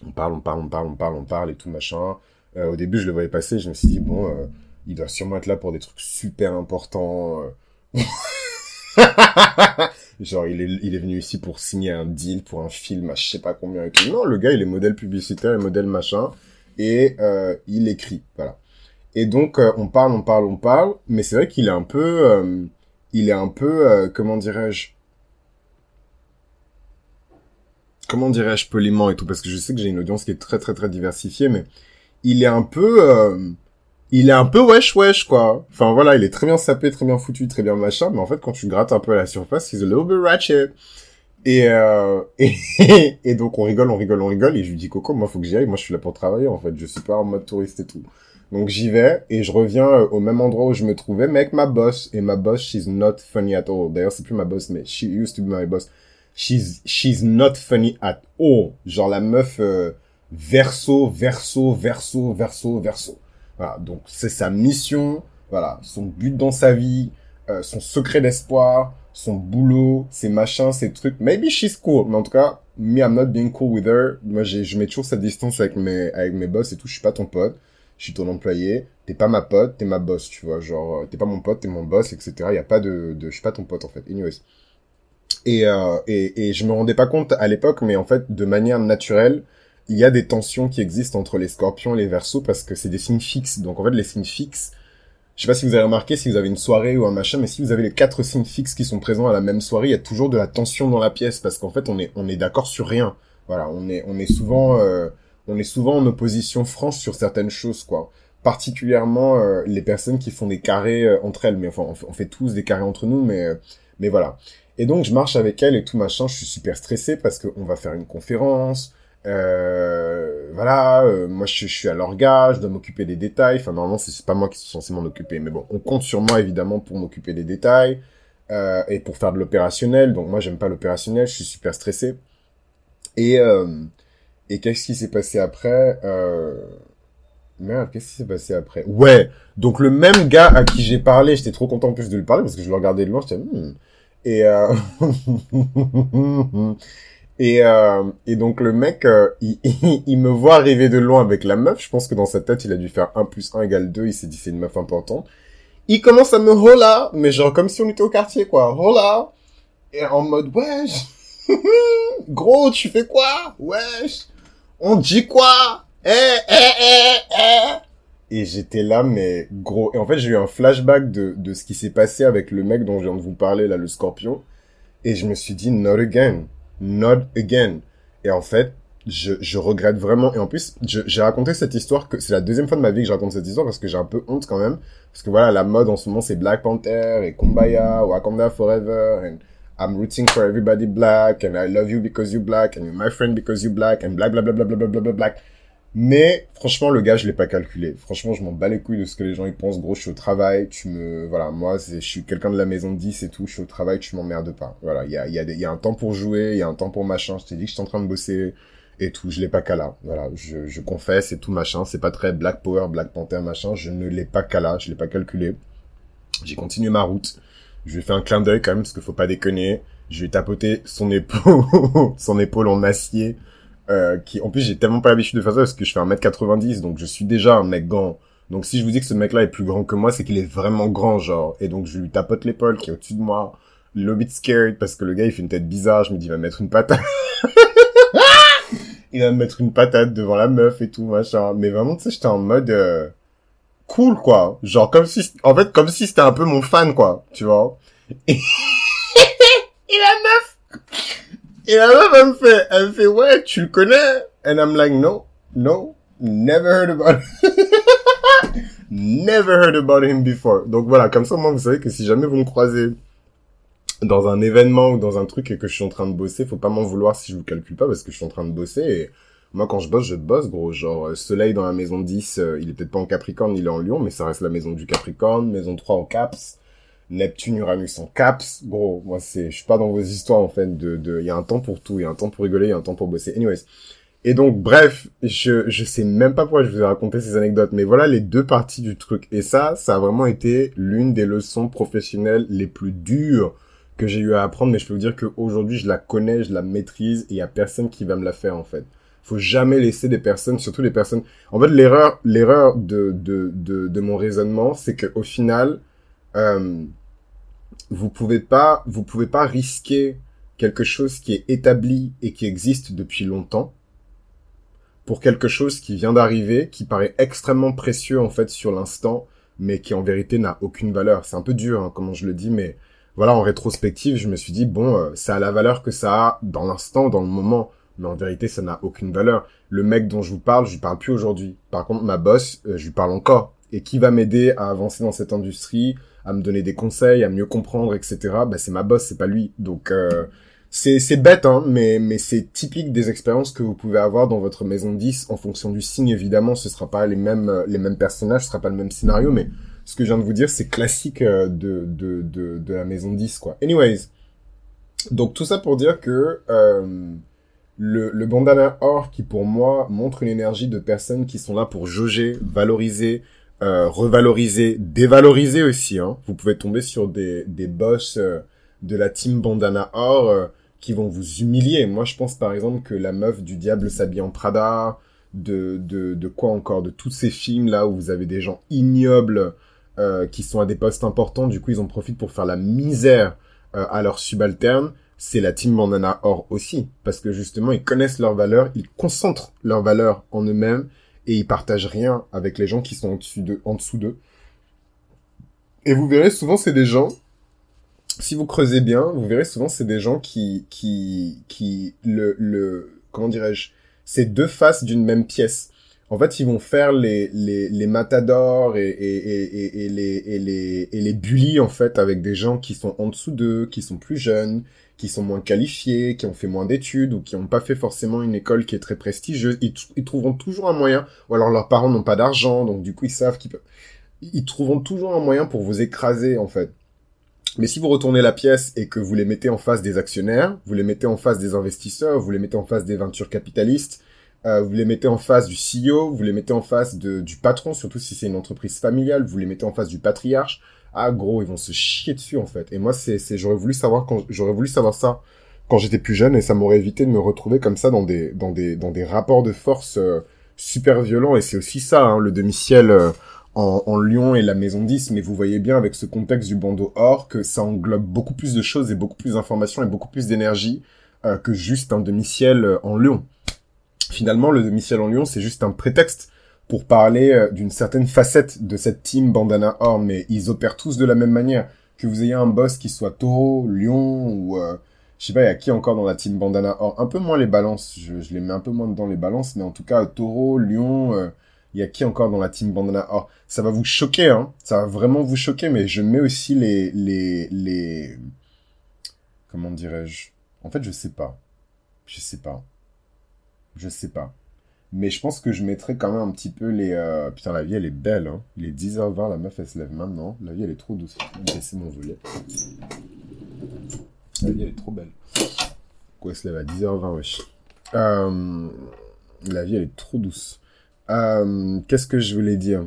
On parle, on parle, on parle, on parle, on parle et tout machin. Euh, au début, je le voyais passer, je me suis dit, bon, euh, il doit sûrement être là pour des trucs super importants. Euh. Genre, il est, il est venu ici pour signer un deal pour un film à je sais pas combien tout. Non, le gars, il est modèle publicitaire modèle machin et euh, il écrit, voilà. Et donc euh, on parle, on parle, on parle, mais c'est vrai qu'il est un peu, il est un peu, comment dirais-je, comment dirais-je poliment et tout, parce que je sais que j'ai une audience qui est très très très diversifiée, mais il est un peu, il est un peu wesh wesh quoi. Enfin voilà, il est très bien sapé, très bien foutu, très bien machin, mais en fait quand tu grattes un peu à la surface, he's a little bit ratchet. Et, euh, et, donc on rigole, on rigole, on rigole, et je lui dis Coco, moi faut que j'y aille, moi je suis là pour travailler en fait, je suis pas en mode touriste et tout. Donc j'y vais et je reviens euh, au même endroit où je me trouvais, mais avec ma boss. Et ma boss, she's not funny at all. D'ailleurs, c'est plus ma boss, mais she used to be my boss. She's she's not funny at all. Genre la meuf euh, verso, verso, verso, verso, verso. Voilà. Donc c'est sa mission. Voilà, son but dans sa vie, euh, son secret d'espoir, son boulot, ses machins, ses trucs. Maybe she's cool, mais en tout cas, me, I'm not being cool with her. Moi, je mets toujours cette distance avec mes, avec mes boss et tout. Je suis pas ton pote. Je suis ton employé. T'es pas ma pote, t'es ma boss, tu vois. Genre, euh, t'es pas mon pote, t'es mon boss, etc. Y a pas de, de, je suis pas ton pote, en fait. Anyways. Et, euh, et, et je me rendais pas compte à l'époque, mais en fait, de manière naturelle, il y a des tensions qui existent entre les scorpions et les versos parce que c'est des signes fixes. Donc, en fait, les signes fixes, je sais pas si vous avez remarqué, si vous avez une soirée ou un machin, mais si vous avez les quatre signes fixes qui sont présents à la même soirée, il y a toujours de la tension dans la pièce parce qu'en fait, on est, on est d'accord sur rien. Voilà, on est, on est souvent, euh, on est souvent en opposition franche sur certaines choses, quoi. Particulièrement euh, les personnes qui font des carrés euh, entre elles, mais enfin, on fait, tous des carrés entre nous, mais, mais voilà. Et donc, je marche avec elle et tout machin. Je suis super stressé parce qu'on va faire une conférence. Euh, voilà, euh, moi je, suis à l'orga, je dois m'occuper des détails. Enfin normalement c'est pas moi qui suis censé m'en occuper, mais bon, on compte sur moi évidemment pour m'occuper des détails euh, et pour faire de l'opérationnel. Donc moi j'aime pas l'opérationnel, je suis super stressé. Et euh, et qu'est-ce qui s'est passé après euh... Merde, qu'est-ce qui s'est passé après? Ouais, donc le même gars à qui j'ai parlé, j'étais trop content en plus de lui parler parce que je le regardais de loin, j'étais hmm. et euh... Et, euh, et donc le mec, euh, il, il, me voit arriver de loin avec la meuf. Je pense que dans sa tête, il a dû faire 1 plus 1 égale 2. Il s'est dit c'est une meuf importante. Il commence à me hola, mais genre comme si on était au quartier quoi. Hola. Et en mode wesh. Gros, tu fais quoi? Wesh. On dit quoi? Eh, eh, eh, eh. Et j'étais là, mais gros. Et en fait, j'ai eu un flashback de, de ce qui s'est passé avec le mec dont je viens de vous parler, là, le scorpion. Et je me suis dit, not again not again. Et en fait, je, je regrette vraiment. Et en plus, j'ai raconté cette histoire que c'est la deuxième fois de ma vie que je raconte cette histoire parce que j'ai un peu honte quand même. Parce que voilà, la mode en ce moment, c'est Black Panther et Kumbaya, Wakanda Forever, and I'm rooting for everybody black, and I love you because you black, and you're my friend because you black, and black, black, black, black, black, black, black, black. Mais franchement, le gars, je l'ai pas calculé. Franchement, je m'en bats les couilles de ce que les gens ils pensent. Gros, je suis au travail. Tu me, voilà, moi, je suis quelqu'un de la maison de 10 et tout. Je suis au travail. Tu m'emmerdes pas. Voilà, il y a, y il y a un temps pour jouer, il y a un temps pour machin. Je t'ai dit que j'étais en train de bosser et tout. Je l'ai pas là. Voilà, je, je confesse et tout machin. C'est pas très Black Power, Black Panther machin. Je ne l'ai pas là. Je l'ai pas calculé. J'ai continué ma route. Je lui ai fait un clin d'œil quand même parce qu'il faut pas déconner. Je lui ai tapoté son épaule, son épaule en acier euh, qui, en plus, j'ai tellement pas l'habitude de faire ça parce que je fais 1m90, donc je suis déjà un mec grand. Donc si je vous dis que ce mec-là est plus grand que moi, c'est qu'il est vraiment grand, genre. Et donc je lui tapote l'épaule qui est au-dessus de moi. Le bit scared parce que le gars il fait une tête bizarre. Je me dis il va me mettre une patate. il va me mettre une patate devant la meuf et tout machin. Mais vraiment tu sais j'étais en mode euh, cool quoi. Genre comme si en fait comme si c'était un peu mon fan quoi. Tu vois? Et, et la meuf et la meuf, elle me fait, elle me fait, ouais, tu le connais? And I'm like, no, no, never heard about never heard about him before. Donc voilà, comme ça, moi, vous savez que si jamais vous me croisez dans un événement ou dans un truc et que je suis en train de bosser, faut pas m'en vouloir si je vous calcule pas parce que je suis en train de bosser et moi, quand je bosse, je bosse, gros. Genre, euh, soleil dans la maison 10, euh, il est peut-être pas en Capricorne, il est en Lion, mais ça reste la maison du Capricorne, maison 3 en Caps. Neptune, Uranus en caps. Gros, moi, c'est, je suis pas dans vos histoires, en fait, de, de, il y a un temps pour tout, il y a un temps pour rigoler, il y a un temps pour bosser. Anyways. Et donc, bref, je, je sais même pas pourquoi je vous ai raconté ces anecdotes, mais voilà les deux parties du truc. Et ça, ça a vraiment été l'une des leçons professionnelles les plus dures que j'ai eu à apprendre, mais je peux vous dire qu'aujourd'hui, je la connais, je la maîtrise, et il y a personne qui va me la faire, en fait. Faut jamais laisser des personnes, surtout les personnes. En fait, l'erreur, l'erreur de, de, de, de mon raisonnement, c'est que au final, euh, vous pouvez pas, vous pouvez pas risquer quelque chose qui est établi et qui existe depuis longtemps pour quelque chose qui vient d'arriver, qui paraît extrêmement précieux en fait sur l'instant, mais qui en vérité n'a aucune valeur. C'est un peu dur, hein, comment je le dis, mais voilà, en rétrospective, je me suis dit bon, euh, ça a la valeur que ça a dans l'instant, dans le moment, mais en vérité, ça n'a aucune valeur. Le mec dont je vous parle, je lui parle plus aujourd'hui. Par contre, ma boss, euh, je lui parle encore. Et qui va m'aider à avancer dans cette industrie, à me donner des conseils, à mieux comprendre, etc. Bah, c'est ma boss, c'est pas lui. Donc euh, c'est bête, hein, mais mais c'est typique des expériences que vous pouvez avoir dans votre maison 10 en fonction du signe. Évidemment, ce sera pas les mêmes les mêmes personnages, ce sera pas le même scénario, mais ce que je viens de vous dire, c'est classique euh, de, de de de la maison 10, quoi. Anyways, donc tout ça pour dire que euh, le, le bandana or qui pour moi montre une énergie de personnes qui sont là pour jauger, valoriser, euh, revaloriser, dévaloriser aussi. Hein. Vous pouvez tomber sur des, des boss, euh, de la team Bandana Or euh, qui vont vous humilier. Moi, je pense par exemple que la meuf du diable s'habille en Prada, de, de, de quoi encore, de tous ces films là où vous avez des gens ignobles qui sont à des postes importants, du coup ils en profitent pour faire la misère à leurs subalternes. C'est la team Bandana Or aussi, parce que justement ils connaissent leurs valeurs, ils concentrent leurs valeurs en eux-mêmes et ils partagent rien avec les gens qui sont en dessous d'eux. Et vous verrez souvent c'est des gens si vous creusez bien, vous verrez souvent c'est des gens qui qui qui le le comment dirais-je, c'est deux faces d'une même pièce. En fait, ils vont faire les les les matadors et et et, et les et les et les bullies en fait avec des gens qui sont en dessous d'eux, qui sont plus jeunes, qui sont moins qualifiés, qui ont fait moins d'études ou qui n'ont pas fait forcément une école qui est très prestigieuse. Ils, trouveront toujours un moyen. Ou alors leurs parents n'ont pas d'argent, donc du coup ils savent qu'ils peuvent. Ils trouveront toujours un moyen pour vous écraser en fait. Mais si vous retournez la pièce et que vous les mettez en face des actionnaires, vous les mettez en face des investisseurs, vous les mettez en face des ventures capitalistes, euh, vous les mettez en face du CEO, vous les mettez en face du patron, surtout si c'est une entreprise familiale, vous les mettez en face du patriarche. Ah gros, ils vont se chier dessus en fait. Et moi, c'est, c'est, j'aurais voulu savoir quand, j'aurais voulu savoir ça quand j'étais plus jeune et ça m'aurait évité de me retrouver comme ça dans des, dans des, dans des rapports de force euh, super violents. Et c'est aussi ça, hein, le demi-ciel. Euh, en, en, Lyon et la Maison 10, mais vous voyez bien avec ce contexte du bandeau or que ça englobe beaucoup plus de choses et beaucoup plus d'informations et beaucoup plus d'énergie euh, que juste un demi-ciel en Lyon. Finalement, le demi-ciel en Lyon, c'est juste un prétexte pour parler euh, d'une certaine facette de cette team bandana or, mais ils opèrent tous de la même manière. Que vous ayez un boss qui soit taureau, lion ou... je sais pas, il y a qui encore dans la team bandana or Un peu moins les balances, je, les mets un peu moins dans les balances, mais en tout cas, taureau, lion il y a qui encore dans la team Bandana Oh, ça va vous choquer, hein. Ça va vraiment vous choquer, mais je mets aussi les, les, les, comment dirais-je? En fait, je sais pas. Je sais pas. Je sais pas. Mais je pense que je mettrai quand même un petit peu les... Euh... Putain, la vie, elle est belle, hein. Il est 10h20, la meuf, elle se lève maintenant. La vie, elle est trop douce. Baisser mon volet. La vie, elle est trop belle. Quoi, elle se lève à 10h20, wesh. Euh... La vie, elle est trop douce. Euh, Qu'est-ce que je voulais dire?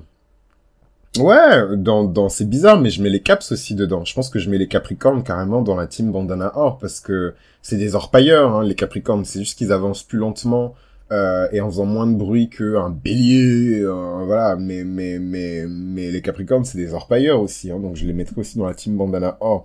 Ouais, dans, dans c'est bizarre, mais je mets les caps aussi dedans. Je pense que je mets les Capricornes carrément dans la team Bandana Or parce que c'est des orpailleurs, hein, les Capricornes. C'est juste qu'ils avancent plus lentement euh, et en faisant moins de bruit qu'un bélier, euh, voilà. Mais mais mais mais les Capricornes, c'est des orpailleurs aussi, hein, donc je les mettrai aussi dans la team Bandana Or.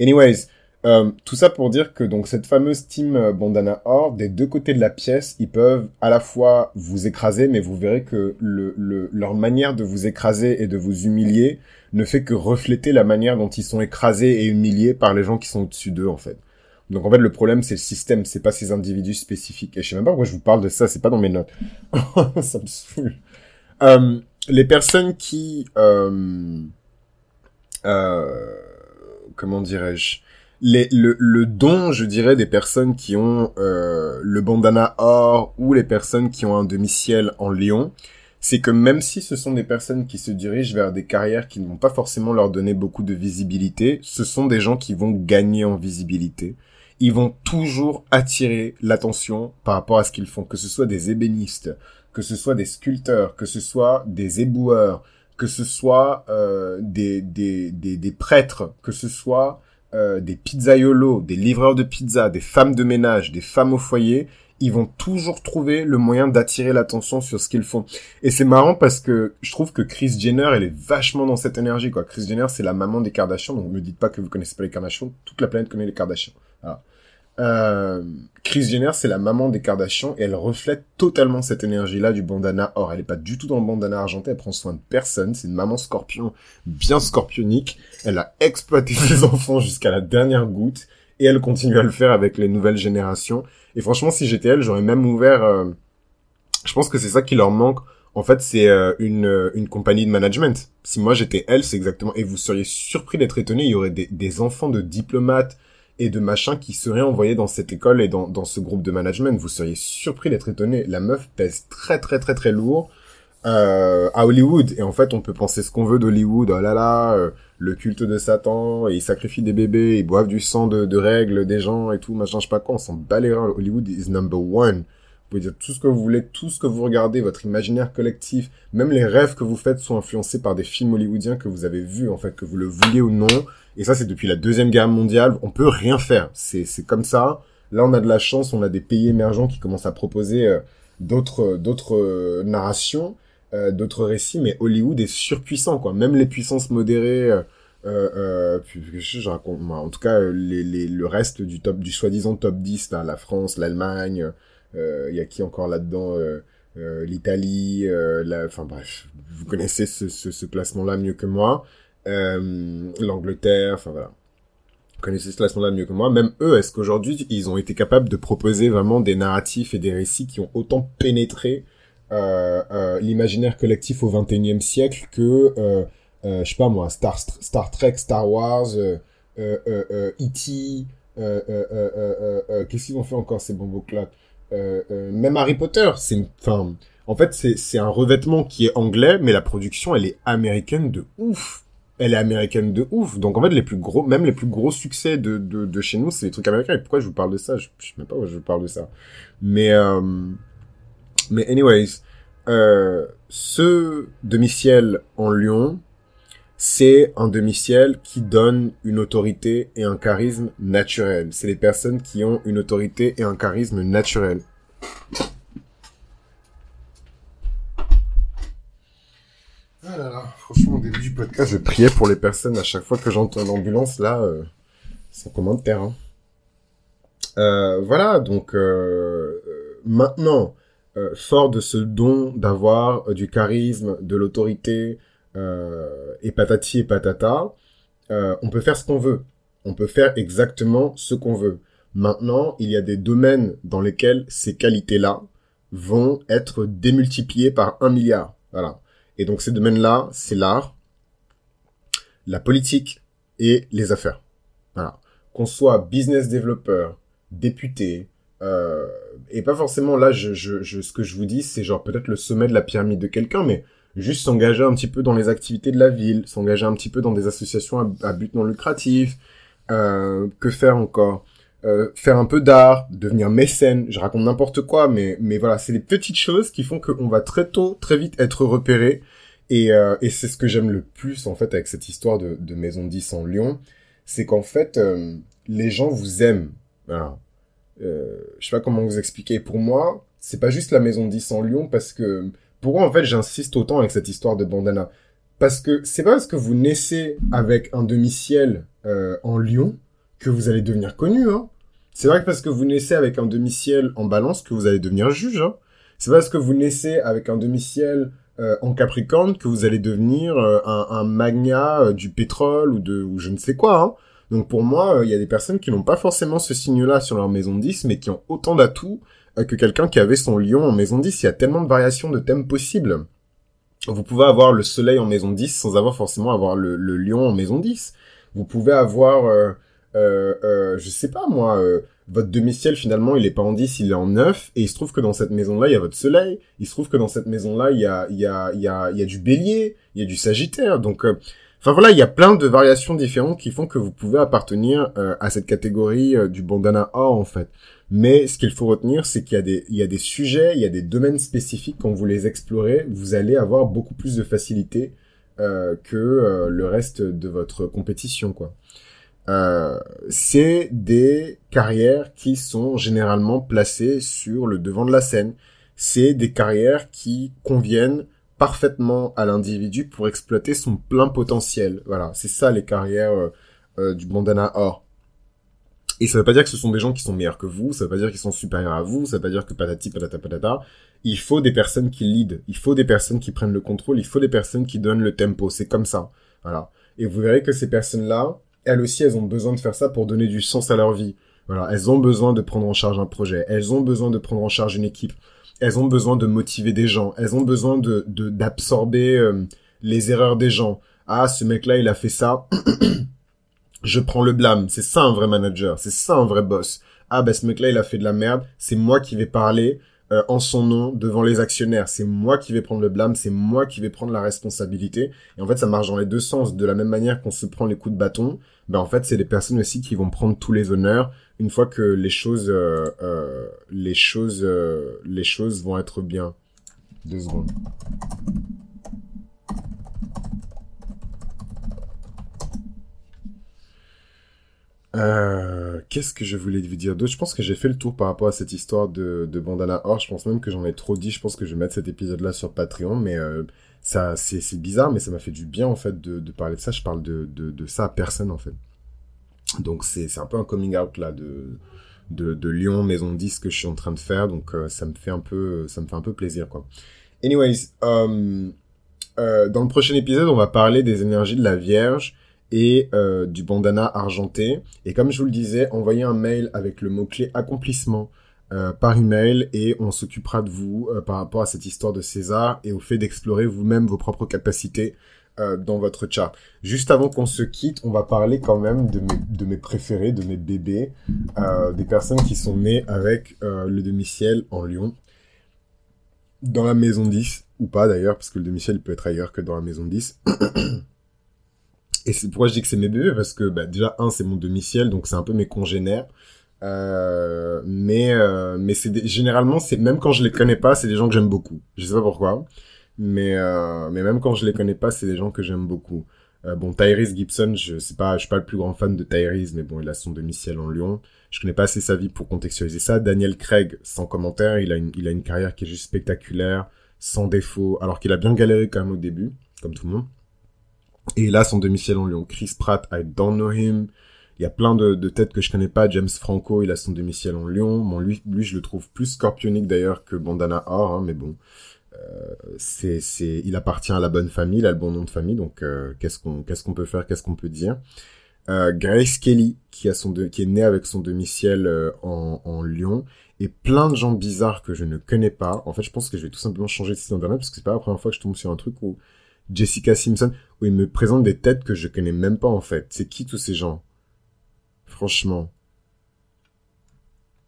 Anyways, euh, tout ça pour dire que donc cette fameuse team euh, Bandana Or, des deux côtés de la pièce, ils peuvent à la fois vous écraser, mais vous verrez que le, le, leur manière de vous écraser et de vous humilier ne fait que refléter la manière dont ils sont écrasés et humiliés par les gens qui sont au-dessus d'eux en fait. Donc en fait le problème c'est le système, c'est pas ces individus spécifiques. Et je sais même pas pourquoi je vous parle de ça, c'est pas dans mes notes. ça me saoule. Euh, les personnes qui euh, euh, comment dirais-je? Les, le, le don, je dirais, des personnes qui ont euh, le bandana or ou les personnes qui ont un demi-ciel en lion, c'est que même si ce sont des personnes qui se dirigent vers des carrières qui ne vont pas forcément leur donner beaucoup de visibilité, ce sont des gens qui vont gagner en visibilité. Ils vont toujours attirer l'attention par rapport à ce qu'ils font, que ce soit des ébénistes, que ce soit des sculpteurs, que ce soit des éboueurs, que ce soit euh, des, des, des, des prêtres, que ce soit euh, des pizzaiolos, des livreurs de pizza, des femmes de ménage, des femmes au foyer, ils vont toujours trouver le moyen d'attirer l'attention sur ce qu'ils font. Et c'est marrant parce que je trouve que Chris Jenner, elle est vachement dans cette énergie, quoi. Chris Jenner, c'est la maman des Kardashians, donc ne me dites pas que vous connaissez pas les Kardashians, toute la planète connaît les Kardashians. Euh, Chris Jenner, c'est la maman des Kardashians et elle reflète totalement cette énergie-là du bandana or. Elle est pas du tout dans le bandana argenté, elle prend soin de personne. C'est une maman scorpion bien scorpionique. Elle a exploité ses enfants jusqu'à la dernière goutte et elle continue à le faire avec les nouvelles générations. Et franchement, si j'étais elle, j'aurais même ouvert... Euh, je pense que c'est ça qui leur manque. En fait, c'est euh, une, une compagnie de management. Si moi j'étais elle, c'est exactement... Et vous seriez surpris d'être étonné, il y aurait des enfants de diplomates, et de machins qui seraient envoyés dans cette école et dans, dans ce groupe de management. Vous seriez surpris d'être étonné. La meuf pèse très très très très lourd euh, à Hollywood. Et en fait, on peut penser ce qu'on veut d'Hollywood. Oh là là, euh, le culte de Satan, et ils sacrifient des bébés, ils boivent du sang de, de règles des gens et tout, machin, je sais pas quoi. On s'en bat les reins. Hollywood is number one. pouvez dire tout ce que vous voulez, tout ce que vous regardez, votre imaginaire collectif, même les rêves que vous faites sont influencés par des films hollywoodiens que vous avez vus, en fait, que vous le vouliez ou non. Et ça, c'est depuis la Deuxième Guerre mondiale. On peut rien faire. C'est, comme ça. Là, on a de la chance. On a des pays émergents qui commencent à proposer euh, d'autres, d'autres euh, narrations, euh, d'autres récits. Mais Hollywood est surpuissant, quoi. Même les puissances modérées, euh, euh, je raconte, moi, en tout cas, les, les, le reste du top, du soi-disant top 10, là, la France, l'Allemagne, il y a qui encore là-dedans, l'Italie, enfin bref, vous connaissez ce, ce, ce classement-là mieux que moi. Euh, l'Angleterre, enfin voilà. Vous connaissez ce classement-là mieux que moi. Même eux, est-ce qu'aujourd'hui, ils ont été capables de proposer vraiment des narratifs et des récits qui ont autant pénétré euh, euh, l'imaginaire collectif au XXIe siècle que, euh, euh, je sais pas moi, Star, Star Trek, Star Wars, euh, euh, E.T., qu'est-ce qu'ils ont fait encore ces bons là Même Harry Potter, c'est, enfin, en fait, c'est un revêtement qui est anglais, mais la production, elle est américaine de ouf elle est américaine de ouf. Donc en fait, les plus gros, même les plus gros succès de, de, de chez nous, c'est des trucs américains. Et pourquoi je vous parle de ça? Je, je sais même pas pourquoi je vous parle de ça. Mais euh, mais anyways, euh, ce demi-ciel en Lyon, c'est un demi-ciel qui donne une autorité et un charisme naturel. C'est les personnes qui ont une autorité et un charisme naturel. Ah là là, franchement, au début du podcast, je priais pour les personnes à chaque fois que j'entends l'ambulance, là, euh, c'est comment de terre. Hein. Euh, voilà, donc euh, maintenant, euh, fort de ce don d'avoir du charisme, de l'autorité, et patati et patata, on peut faire ce qu'on veut. On peut faire exactement ce qu'on veut. Maintenant, il y a des domaines dans lesquels ces qualités-là vont être démultipliées par un milliard. Voilà. Et donc ces domaines-là, c'est l'art, la politique et les affaires. Voilà. Qu'on soit business developer, député, euh, et pas forcément là, je, je, je, ce que je vous dis, c'est genre peut-être le sommet de la pyramide de quelqu'un, mais juste s'engager un petit peu dans les activités de la ville, s'engager un petit peu dans des associations à, à but non lucratif. Euh, que faire encore? Euh, faire un peu d'art, devenir mécène, je raconte n'importe quoi, mais mais voilà, c'est des petites choses qui font qu'on va très tôt, très vite être repéré. Et, euh, et c'est ce que j'aime le plus en fait avec cette histoire de, de Maison 10 en Lyon, c'est qu'en fait euh, les gens vous aiment. Voilà. Euh, je sais pas comment vous expliquer. Pour moi, c'est pas juste la Maison 10 en Lyon parce que pourquoi en fait j'insiste autant avec cette histoire de bandana Parce que c'est pas parce que vous naissez avec un demi-ciel euh, en Lyon que vous allez devenir connu. Hein. C'est vrai que parce que vous naissez avec un demi-ciel en balance que vous allez devenir juge. Hein. C'est parce que vous naissez avec un demi-ciel euh, en Capricorne que vous allez devenir euh, un, magnat euh, du pétrole ou de ou je ne sais quoi. Hein. Donc pour moi, euh, il y a des personnes qui n'ont pas forcément ce signe-là sur leur maison 10, mais qui ont autant d'atouts que quelqu'un qui avait son lion en maison 10. Il y a tellement de variations de thèmes possibles. Vous pouvez avoir le soleil en maison 10 sans avoir forcément avoir le, le lion en maison 10. Vous pouvez avoir euh, euh, je sais pas moi, euh, votre demi-ciel finalement il est pas en 10, il est en 9, et il se trouve que dans cette maison-là il y a votre soleil, il se trouve que dans cette maison-là il y a, il y, a, il y, a, il y a du bélier, il y a du sagittaire, donc... Euh, Enfin voilà, il y a plein de variations différentes qui font que vous pouvez appartenir euh, à cette catégorie du bandana or en fait. Mais ce qu'il faut retenir, c'est qu'il y a des il y a des sujets, il y a des domaines spécifiques quand vous les explorez, vous allez avoir beaucoup plus de facilité euh, que le reste de votre compétition quoi. Euh, c'est des carrières qui sont généralement placées sur le devant de la scène. C'est des carrières qui conviennent parfaitement à l'individu pour exploiter son plein potentiel. Voilà, c'est ça les carrières euh, euh, du bandana or. Et ça veut pas dire que ce sont des gens qui sont meilleurs que vous, ça veut pas dire qu'ils sont supérieurs à vous, ça veut pas dire que patati patata patata. Il faut des personnes qui lead, il faut des personnes qui prennent le contrôle, il faut des personnes qui donnent le tempo, c'est comme ça. Voilà. Et vous verrez que ces personnes-là, elles aussi, elles ont besoin de faire ça pour donner du sens à leur vie. Voilà, elles ont besoin de prendre en charge un projet, elles ont besoin de prendre en charge une équipe, elles ont besoin de motiver des gens, elles ont besoin de d'absorber euh, les erreurs des gens. Ah, ce mec-là, il a fait ça. je prends le blâme. C'est ça un vrai manager, c'est ça un vrai boss. Ah ben ce mec-là, il a fait de la merde. C'est moi qui vais parler euh, en son nom devant les actionnaires. C'est moi qui vais prendre le blâme, c'est moi qui vais prendre la responsabilité. Et en fait, ça marche dans les deux sens. De la même manière qu'on se prend les coups de bâton, ben en fait, c'est les personnes aussi qui vont prendre tous les honneurs une fois que les choses, euh, euh, les choses, les choses vont être bien. Deux secondes. Euh, qu'est-ce que je voulais vous dire d'autre? Je pense que j'ai fait le tour par rapport à cette histoire de, de Bandana Or. Je pense même que j'en ai trop dit. Je pense que je vais mettre cet épisode-là sur Patreon. Mais euh, ça, c'est, bizarre, mais ça m'a fait du bien en fait de, parler de ça. Je parle de, de, ça à personne en fait. Donc c'est, un peu un coming out là de, de, de Lyon, Maison 10 que je suis en train de faire. Donc euh, ça me fait un peu, ça me fait un peu plaisir quoi. Anyways, euh, euh, dans le prochain épisode, on va parler des énergies de la Vierge et euh, du bandana argenté. Et comme je vous le disais, envoyez un mail avec le mot-clé accomplissement euh, par email et on s'occupera de vous euh, par rapport à cette histoire de César et au fait d'explorer vous-même vos propres capacités euh, dans votre chart. Juste avant qu'on se quitte, on va parler quand même de mes, préférés, de mes bébés, euh, des personnes qui sont nées avec le demi-ciel en lion dans la maison 10, ou pas d'ailleurs, parce que le demi-ciel peut être ailleurs que dans la maison 10. Et c'est pourquoi je dis que c'est mes bébés parce que bah, déjà un c'est mon demi-ciel donc c'est un peu mes congénères. Euh, mais euh, mais c'est généralement c'est même quand je les connais pas c'est des gens que j'aime beaucoup. Je sais pas pourquoi, mais euh, mais même quand je les connais pas c'est des gens que j'aime beaucoup. Bon Tyrese Gibson je sais pas je suis pas le plus grand fan de Tyrese mais bon il a son demi-ciel en Lyon. Je connais pas assez sa vie pour contextualiser ça. Daniel Craig sans commentaire il a une il a une carrière qui est juste spectaculaire sans défaut alors qu'il a bien galéré quand même au début comme tout le monde. Et là, son demi-ciel en Lyon. Chris Pratt, I don't know him. Il y a plein de, de têtes que je connais pas. James Franco, il a son demi-ciel en Lyon. Bon, lui, lui, je le trouve plus scorpionique d'ailleurs que Bandana Or, hein, mais bon. Euh, c'est, il appartient à la bonne famille, il a le bon nom de famille, donc euh, qu'est-ce qu'on, qu'est-ce peut faire, qu'est-ce qu'on peut dire? Euh, Grace Kelly, qui a son, de, qui est né avec son demi-ciel euh, en, en Lyon, et plein de gens bizarres que je ne connais pas. En fait, je pense que je vais tout simplement changer de site internet parce que c'est pas la première fois que je tombe sur un truc où Jessica Simpson, où il me présente des têtes que je connais même pas en fait. C'est qui tous ces gens? Franchement.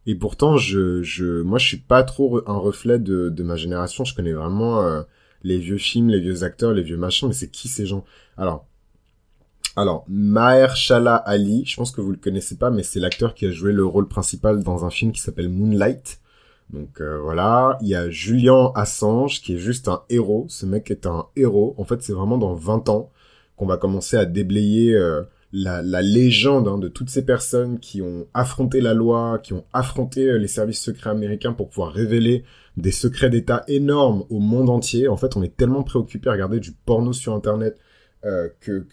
Et pourtant, je, je, moi, je suis pas trop un reflet de, ma génération. Je connais vraiment euh, les vieux films, les vieux acteurs, les vieux machins. Mais c'est qui ces gens? Alors, alors Mahershala Ali. Je pense que vous le connaissez pas, mais c'est l'acteur qui a joué le rôle principal dans un film qui s'appelle Moonlight. Donc euh, voilà, il y a Julian Assange qui est juste un héros. Ce mec est un héros. En fait, c'est vraiment dans 20 ans qu'on va commencer à déblayer euh, la, légende hein, de toutes ces personnes qui ont affronté la loi, qui ont affronté euh, les services secrets américains pour pouvoir révéler des secrets d'État énormes au monde entier. En fait, on est tellement préoccupé à regarder du porno sur Internet euh, que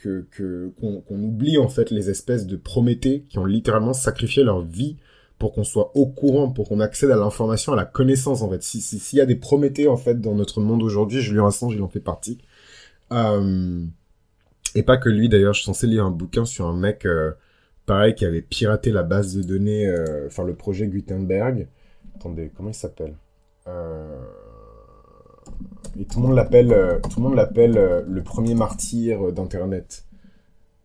qu'on oublie en fait les espèces de Prométhée qui ont littéralement sacrifié leur vie pour qu'on soit au courant, pour qu'on accède à l'information, à la connaissance en fait. S'il si, s'il y a des Prométhées en fait dans notre monde aujourd'hui, Julien Assange il en fait partie. Euh... Et pas que lui d'ailleurs, je suis censé lire un bouquin sur un mec euh, pareil qui avait piraté la base de données, euh, enfin le projet Gutenberg. Attendez, comment il s'appelle? Euh... Et tout le monde l'appelle, tout le monde l'appelle le premier martyr d'internet.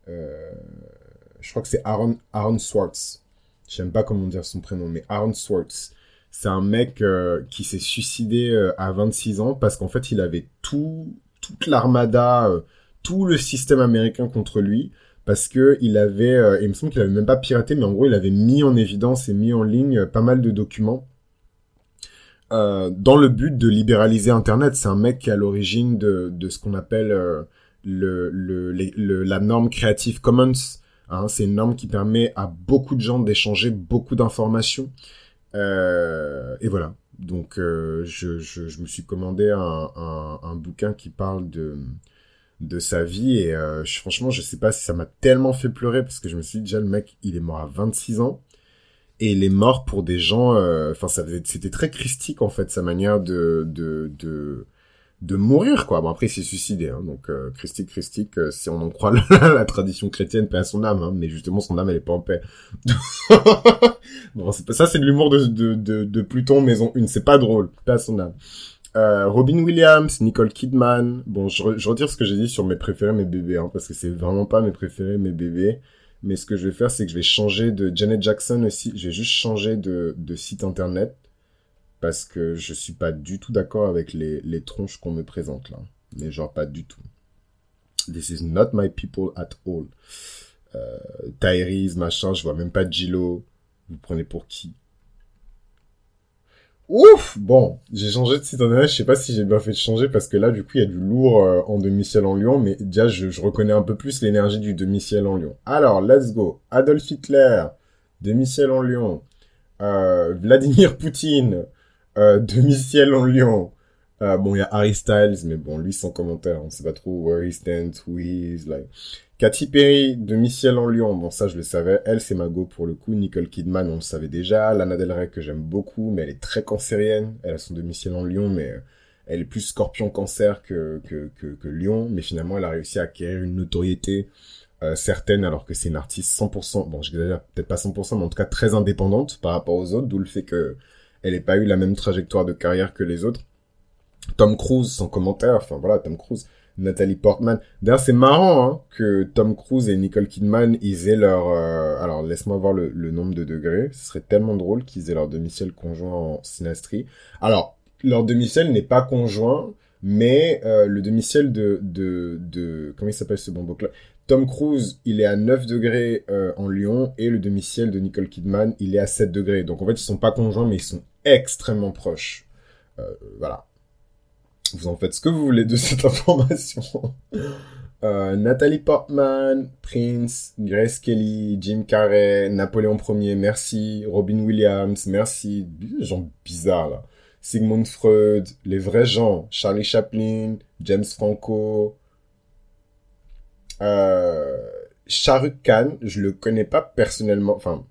je crois que c'est Aaron, Aaron Swartz. J'aime pas comment dire son prénom, mais Aaron Swartz. C'est un mec qui s'est suicidé à 26 ans parce qu'en fait, il avait tout, toute l'armada, tout le système américain contre lui parce que il avait, euh, il me semble qu'il avait même pas piraté, mais en gros, il avait mis en évidence et mis en ligne pas mal de documents euh, dans le but de libéraliser Internet. C'est un mec qui est à l'origine de, de ce qu'on appelle le, le, la norme Creative Commons, Hein, c'est une norme qui permet à beaucoup de gens d'échanger beaucoup d'informations. Euh, et voilà. Donc, euh, je, je, je, me suis commandé un, un, un, bouquin qui parle de, de sa vie. Et euh, je, franchement, je sais pas si ça m'a tellement fait pleurer parce que je me suis dit, déjà, le mec, il est mort à 26 ans. Et il est mort pour des gens... Euh, enfin, ça c'était très christique, en fait, sa manière de... de, de de mourir quoi. Bon après il s'est suicidé hein, donc euh, christique christique euh, si on en croit la, la tradition chrétienne paix à son âme hein, mais justement son âme elle est pas en paix. bon c'est ça c'est de l'humour de, de, de, de, Pluton maison une c'est pas drôle paix à son âme. Euh, Robin Williams, Nicole Kidman. Bon, je, je retire ce que j'ai dit sur mes préférés, mes bébés, hein, parce que c'est vraiment pas mes préférés, mes bébés. Mais ce que je vais faire, c'est que je vais changer de Janet Jackson aussi. Je vais juste changer de, site internet parce que je suis pas du tout d'accord avec les, les tronches qu'on me présente là. Mais genre pas du tout. This is not my people at all. Euh, Tyrese, machin, je vois même pas Gilo. Vous prenez pour qui? Ouf Bon, j'ai changé de site internet, je sais pas si j'ai bien fait de changer parce que là, du coup, il y a du lourd euh, en demi-ciel en Lyon, mais déjà, je, je reconnais un peu plus l'énergie du demi-ciel en Lyon. Alors, let's go. Adolf Hitler, demi-ciel en Lyon. Euh, Vladimir Poutine, euh, demi-ciel en Lyon. Euh, bon, il y a Harry Styles, mais bon, lui sans commentaire, on sait pas trop where he stands, who he is, like. Katy Perry, demi-ciel en Lyon, bon ça je le savais, elle c'est ma go pour le coup, Nicole Kidman on le savait déjà, Lana Del Rey que j'aime beaucoup, mais elle est très cancérienne, elle a son demi-ciel en Lyon, mais euh, elle est plus scorpion cancer que, que, que, Lion, mais finalement elle a réussi à acquérir une notoriété euh, certaine alors que c'est une artiste 100%, bon j'exagère peut-être pas 100%, mais en tout cas très indépendante par rapport aux autres, d'où le fait que elle n'ait pas eu la même trajectoire de carrière que les autres. Tom Cruise, sans commentaire, enfin voilà, Tom Cruise, Nathalie Portman. D'ailleurs, c'est marrant hein, que Tom Cruise et Nicole Kidman, ils aient leur... Euh, alors, laisse-moi voir le, nombre de degrés. Ce serait tellement drôle qu'ils aient leur demi-ciel conjoint en synastrie. Alors, leur demi-ciel n'est pas conjoint, mais euh, le demi-ciel de, de, de... Comment il s'appelle ce bon là Tom Cruise, il est à 9 degrés euh, en Lyon, et le demi-ciel de Nicole Kidman, il est à 7 degrés. Donc, en fait, ils sont pas conjoints, mais ils sont extrêmement proches. voilà. Vous en faites ce que vous voulez de cette information. Euh, Nathalie Portman, Prince, Grace Kelly, Jim Carrey, Napoléon Ier, merci. Robin Williams, merci. Des gens bizarres là. Sigmund Freud, les vrais gens. Charlie Chaplin, James Franco. Euh, Shahrukh Khan, je le connais pas personnellement. Enfin,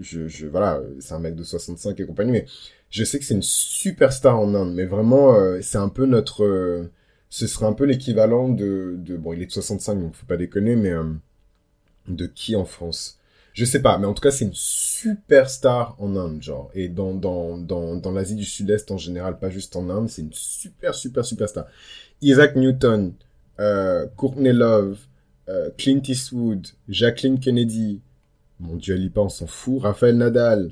je, je voilà, c'est un mec de 65 et compagnie, mais je sais que c'est une superstar en Inde, mais vraiment, euh, c'est un peu notre... Euh, ce serait un peu l'équivalent de. Bon, il est de 65, donc faut pas déconner, mais... Euh, de qui en France? Je sais pas, mais en tout cas, c'est une superstar en Inde, genre. Et dans, dans, dans, dans l'Asie du Sud-Est en général, pas juste en Inde, c'est une super, super, superstar. Isaac Newton, Courtney Love, Clint Eastwood, Jacqueline Kennedy, mon Dieu, Lipa, on s'en fout, Raphaël Nadal,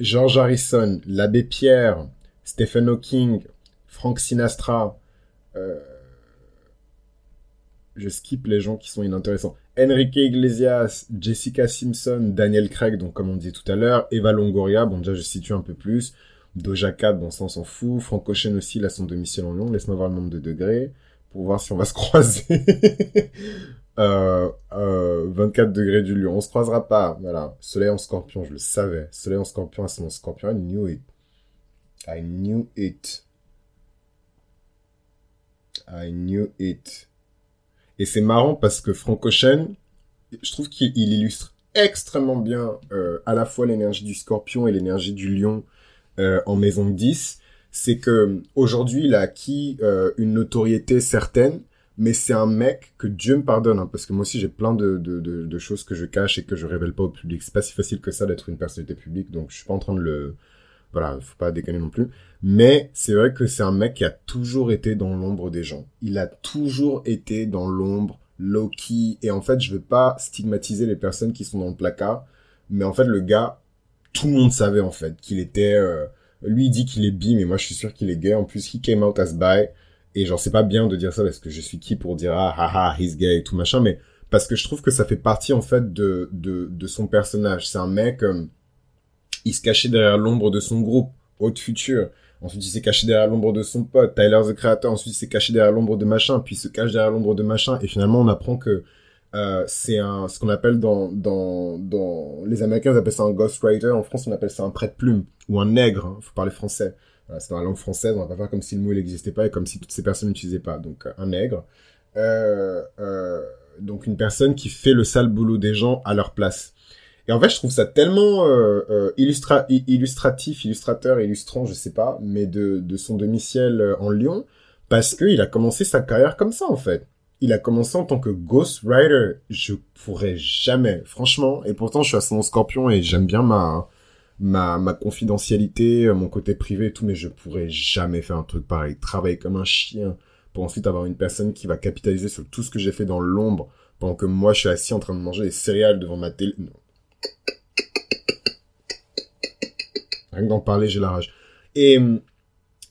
George Harrison, l'abbé Pierre, Stephen Hawking, Frank Sinatra. Euh, je skip les gens qui sont inintéressants. Enrique Iglesias, Jessica Simpson, Daniel Craig, donc comme on disait tout à l'heure, Eva Longoria, bon déjà je situe un peu plus. Doja Cat, bon ça on s'en fout. Frank Ocean aussi, là son domicile en Lyon. Laisse-moi voir le nombre de degrés pour voir si on va se croiser. Euh, euh, 24 degrés du lion. On se croisera pas. Voilà. Soleil en scorpion, je le savais. Soleil en scorpion, c'est mon scorpion. I knew it. I knew it. I knew it. Et c'est marrant parce que Frank Ocean, je trouve qu'il illustre extrêmement bien euh, à la fois l'énergie du scorpion et l'énergie du lion euh, en maison 10. C'est que aujourd'hui, il a acquis euh, une notoriété certaine, mais c'est un mec que Dieu me pardonne, hein, parce que moi aussi j'ai plein de, de, choses que je cache et que je révèle pas au public. C'est pas si facile que ça d'être une personnalité publique, donc je suis pas en train de le... Voilà, faut pas déconner non plus. Mais c'est vrai que c'est un mec qui a toujours été dans l'ombre des gens. Il a toujours été dans l'ombre, low-key, et en fait je veux pas stigmatiser les personnes qui sont dans le placard, mais en fait le gars, tout le monde savait en fait qu'il était... Euh... Lui il dit qu'il est bi, mais moi je suis sûr qu'il est gay. En plus, he came out as bi. Et genre, c'est pas bien de dire ça parce que je suis qui pour dire ah, ah, ah, he's gay et tout machin, mais parce que je trouve que ça fait partie, en fait, de, de, de son personnage. C'est un mec, euh, il se cachait derrière l'ombre de son groupe, Haute Future. Ensuite, il s'est caché derrière l'ombre de son pote, Tyler, the Creator. Ensuite, il s'est caché derrière l'ombre de machin, puis il se cache derrière l'ombre de machin. Et finalement, on apprend que euh, c'est un ce qu'on appelle dans dans dans les Américains ils appellent ça un ghostwriter en France on appelle ça un prête-plume ou un nègre hein, faut parler français c'est dans la langue française, on va pas faire comme si le mot n'existait pas et comme si toutes ces personnes n'utilisaient pas. Donc euh, un nègre. Euh, euh, donc une personne qui fait le sale boulot des gens à leur place. Et en fait, je trouve ça tellement illustra illustratif, illustrateur, illustrant, je sais pas, mais de, son domicile en Lyon, parce qu'il a commencé sa carrière comme ça, en fait. Il a commencé en tant que ghostwriter. Je pourrais jamais, franchement, et pourtant je suis son scorpion et j'aime bien ma, ma, ma confidentialité, euh, mon côté privé et tout, mais je pourrais jamais faire un truc pareil. Travailler comme un chien pour ensuite avoir une personne qui va capitaliser sur tout ce que j'ai fait dans l'ombre pendant que moi je suis assis en train de manger des céréales devant ma télé. Rien que d'en parler, j'ai la rage. Et,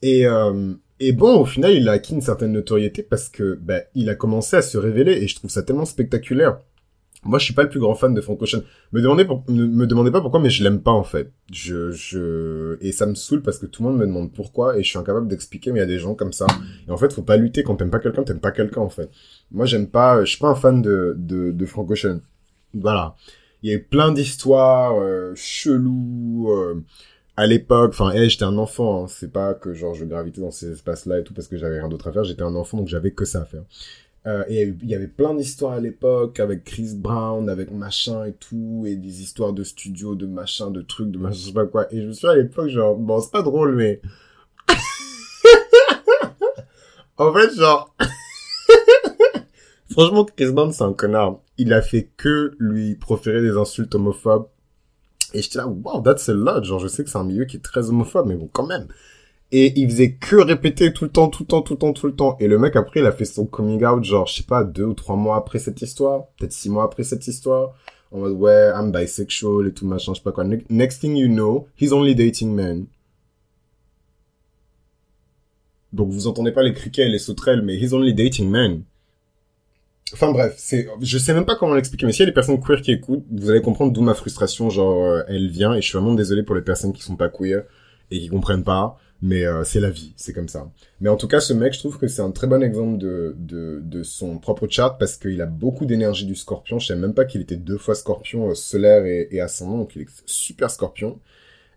et, euh, et bon, au final, il a acquis une certaine notoriété parce que, ben, il a commencé à se révéler et je trouve ça tellement spectaculaire. Moi, je suis pas le plus grand fan de Frank Ocean. Me demandez, me demandez pas pourquoi, mais je l'aime pas en fait. Je, je, et ça me saoule parce que tout le monde me demande pourquoi et je suis incapable d'expliquer. Mais il y a des gens comme ça. Et en fait, faut pas lutter quand t'aimes pas quelqu'un, t'aimes pas quelqu'un en fait. Moi, j'aime pas, je suis pas un fan de de, de Frank. Voilà. Il y a eu plein d'histoires euh, cheloues. Euh, à l'époque, enfin, hey, j'étais un enfant, hein. c'est pas que genre je gravitais dans ces espaces-là et tout parce que j'avais rien d'autre à faire, j'étais un enfant donc j'avais que ça à faire. Euh, et il y avait plein d'histoires à l'époque avec Chris Brown, avec machin et tout, et des histoires de studio, de machin, de trucs, de machin, je sais pas quoi. Et je me suis à l'époque genre, bon, c'est pas drôle, mais... en fait, genre... Franchement, Chris Brown, c'est un connard. Il a fait que lui proférer des insultes homophobes. Et j'étais là, wow, that's a lot. Genre, je sais que c'est un milieu qui est très homophobe, mais bon, quand même. Et il faisait que répéter tout le temps, tout le temps, tout le temps, tout le temps. Et le mec, après, il a fait son coming out, genre, je sais pas, deux ou trois mois après cette histoire. Peut-être six mois après cette histoire. En mode, ouais, I'm bisexual et tout, machin, je sais pas quoi. Next thing you know, he's only dating men. Donc, vous entendez pas les criquets et les sauterelles, mais he's only dating men. Enfin bref, c'est, je sais même pas comment l'expliquer, mais s'il y a des personnes queer qui écoutent, vous allez comprendre d'où ma frustration, genre, euh, elle vient, et je suis vraiment désolé pour les personnes qui sont pas queer et qui comprennent pas mais euh, c'est la vie, c'est comme ça. Mais en tout cas, ce mec, je trouve que c'est un très bon exemple de, de, de son propre chart parce qu'il a beaucoup d'énergie du scorpion. Je savais même pas qu'il était deux fois scorpion euh, solaire et, ascendant, donc il est super scorpion.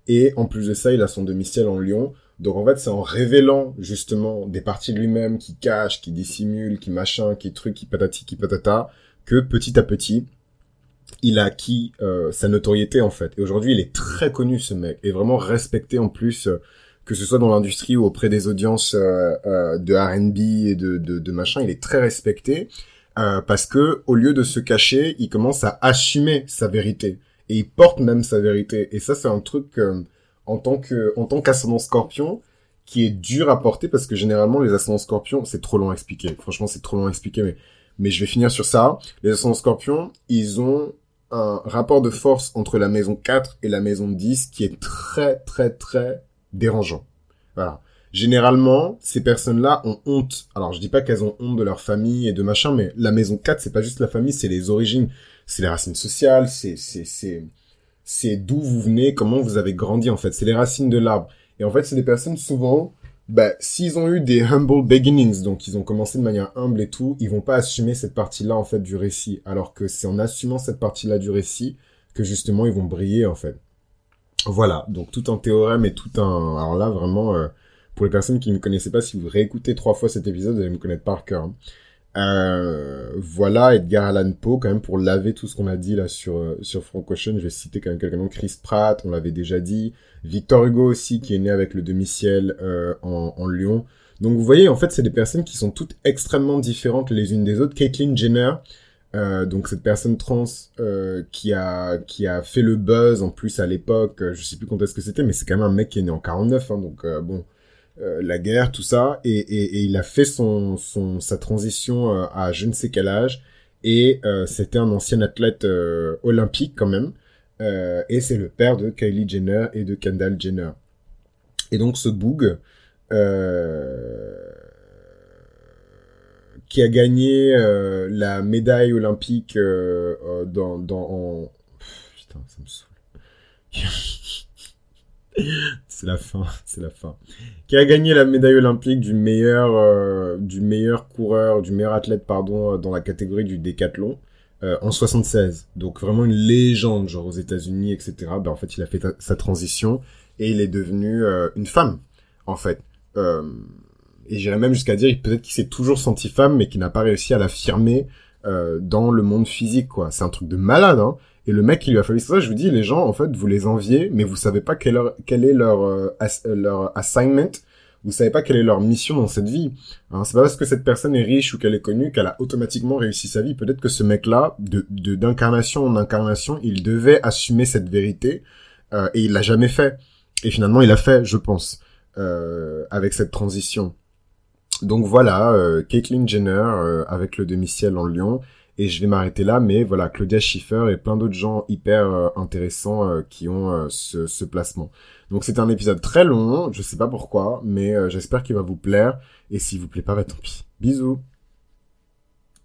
Et en plus de ça, il a son demi-ciel en lion. Donc en fait, c'est en révélant justement des parties de lui-même qui cachent, qui dissimulent, qui machin, qui truc, qui patati, qui patata, que petit à petit, il a acquis euh, sa notoriété en fait. Et aujourd'hui, il est très connu ce mec, et vraiment respecté en plus que ce soit dans l'industrie ou auprès des audiences euh, euh, de R&B et de, de, de, machin, il est très respecté euh, parce que au lieu de se cacher, il commence à assumer sa vérité et il porte même sa vérité. Et ça, c'est un truc en tant que en tant qu'ascendant Scorpion qui est dur à porter parce que généralement les ascendants Scorpions, c'est trop long à expliquer. Franchement, c'est trop long à expliquer, mais mais je vais finir sur ça. Les ascendants Scorpions, ils ont un rapport de force entre la maison 4 et la maison 10 qui est très très très dérangeant. Voilà. Généralement, ces personnes-là ont honte. Alors, je dis pas qu'elles ont honte de leur famille et de machin, mais la maison 4, c'est pas juste la famille, c'est les origines, c'est les racines sociales, c'est, c'est, c'est, c'est d'où vous venez, comment vous avez grandi, en fait. C'est les racines de l'arbre. Et en fait, c'est des personnes, souvent, bah, s'ils ont eu des humble beginnings, donc ils ont commencé de manière humble et tout, ils vont pas assumer cette partie-là, en fait, du récit. Alors que c'est en assumant cette partie-là du récit que, justement, ils vont briller, en fait. Voilà, donc tout un théorème et tout un... Alors là, vraiment, euh, pour les personnes qui ne me connaissaient pas, si vous réécoutez trois fois cet épisode, vous allez me connaître par cœur. Hein. Euh, voilà, Edgar Allan Poe, quand même, pour laver tout ce qu'on a dit là sur, euh, sur Frank Ocean, je vais citer quand même quelqu'un comme Chris Pratt, on l'avait déjà dit. Victor Hugo aussi, qui est né avec le demi-ciel euh, en, en Lyon. Donc vous voyez, en fait, c'est des personnes qui sont toutes extrêmement différentes les unes des autres. Caitlyn Jenner, donc cette personne trans qui a qui a fait le buzz en plus à l'époque, euh, je sais plus quand est-ce que c'était, mais c'est quand même un mec qui est né en 49, hein, donc euh, la guerre, tout ça, et, et, il a fait sa transition à je ne sais quel âge, et c'était un ancien athlète olympique quand même, et c'est le père de Kylie Jenner et de Kendall Jenner. Et donc ce boog, euh, qui a gagné euh, la médaille olympique euh, euh, dans dans putain ça me saoule c'est la fin c'est la fin qui a gagné la médaille olympique du meilleur du meilleur coureur du meilleur athlète pardon dans la catégorie du décathlon en 76 donc vraiment une légende genre aux États-Unis etc ben en fait il a fait sa transition et il est devenu une femme en fait et j'irais même jusqu'à dire peut-être qu'il s'est toujours senti femme, mais qu'il n'a pas réussi à l'affirmer euh, dans le monde physique, quoi. C'est un truc de malade, hein. Et le mec qui lui a fallu ça, je vous dis, les gens, en fait, vous les enviez, mais vous savez pas quel, quel est leur, euh, leur assignment, vous savez pas quelle est leur mission dans cette vie. Hein, c'est pas parce que cette personne est riche ou qu'elle est connue qu'elle a automatiquement réussi sa vie. Peut-être que ce mec-là, de d'incarnation en incarnation, il devait assumer cette vérité euh, et il l'a jamais fait. Et finalement, il a fait, je pense, euh, avec cette transition. Donc voilà, euh, Caitlyn Jenner euh, avec le demi-ciel en lion Et je vais m'arrêter là, mais voilà, Claudia Schiffer et plein d'autres gens hyper intéressants qui ont ce, ce, placement. Donc c'est un épisode très long, je sais pas pourquoi, mais j'espère qu'il va vous plaire. Et s'il vous plaît pas, bah tant pis. Bisous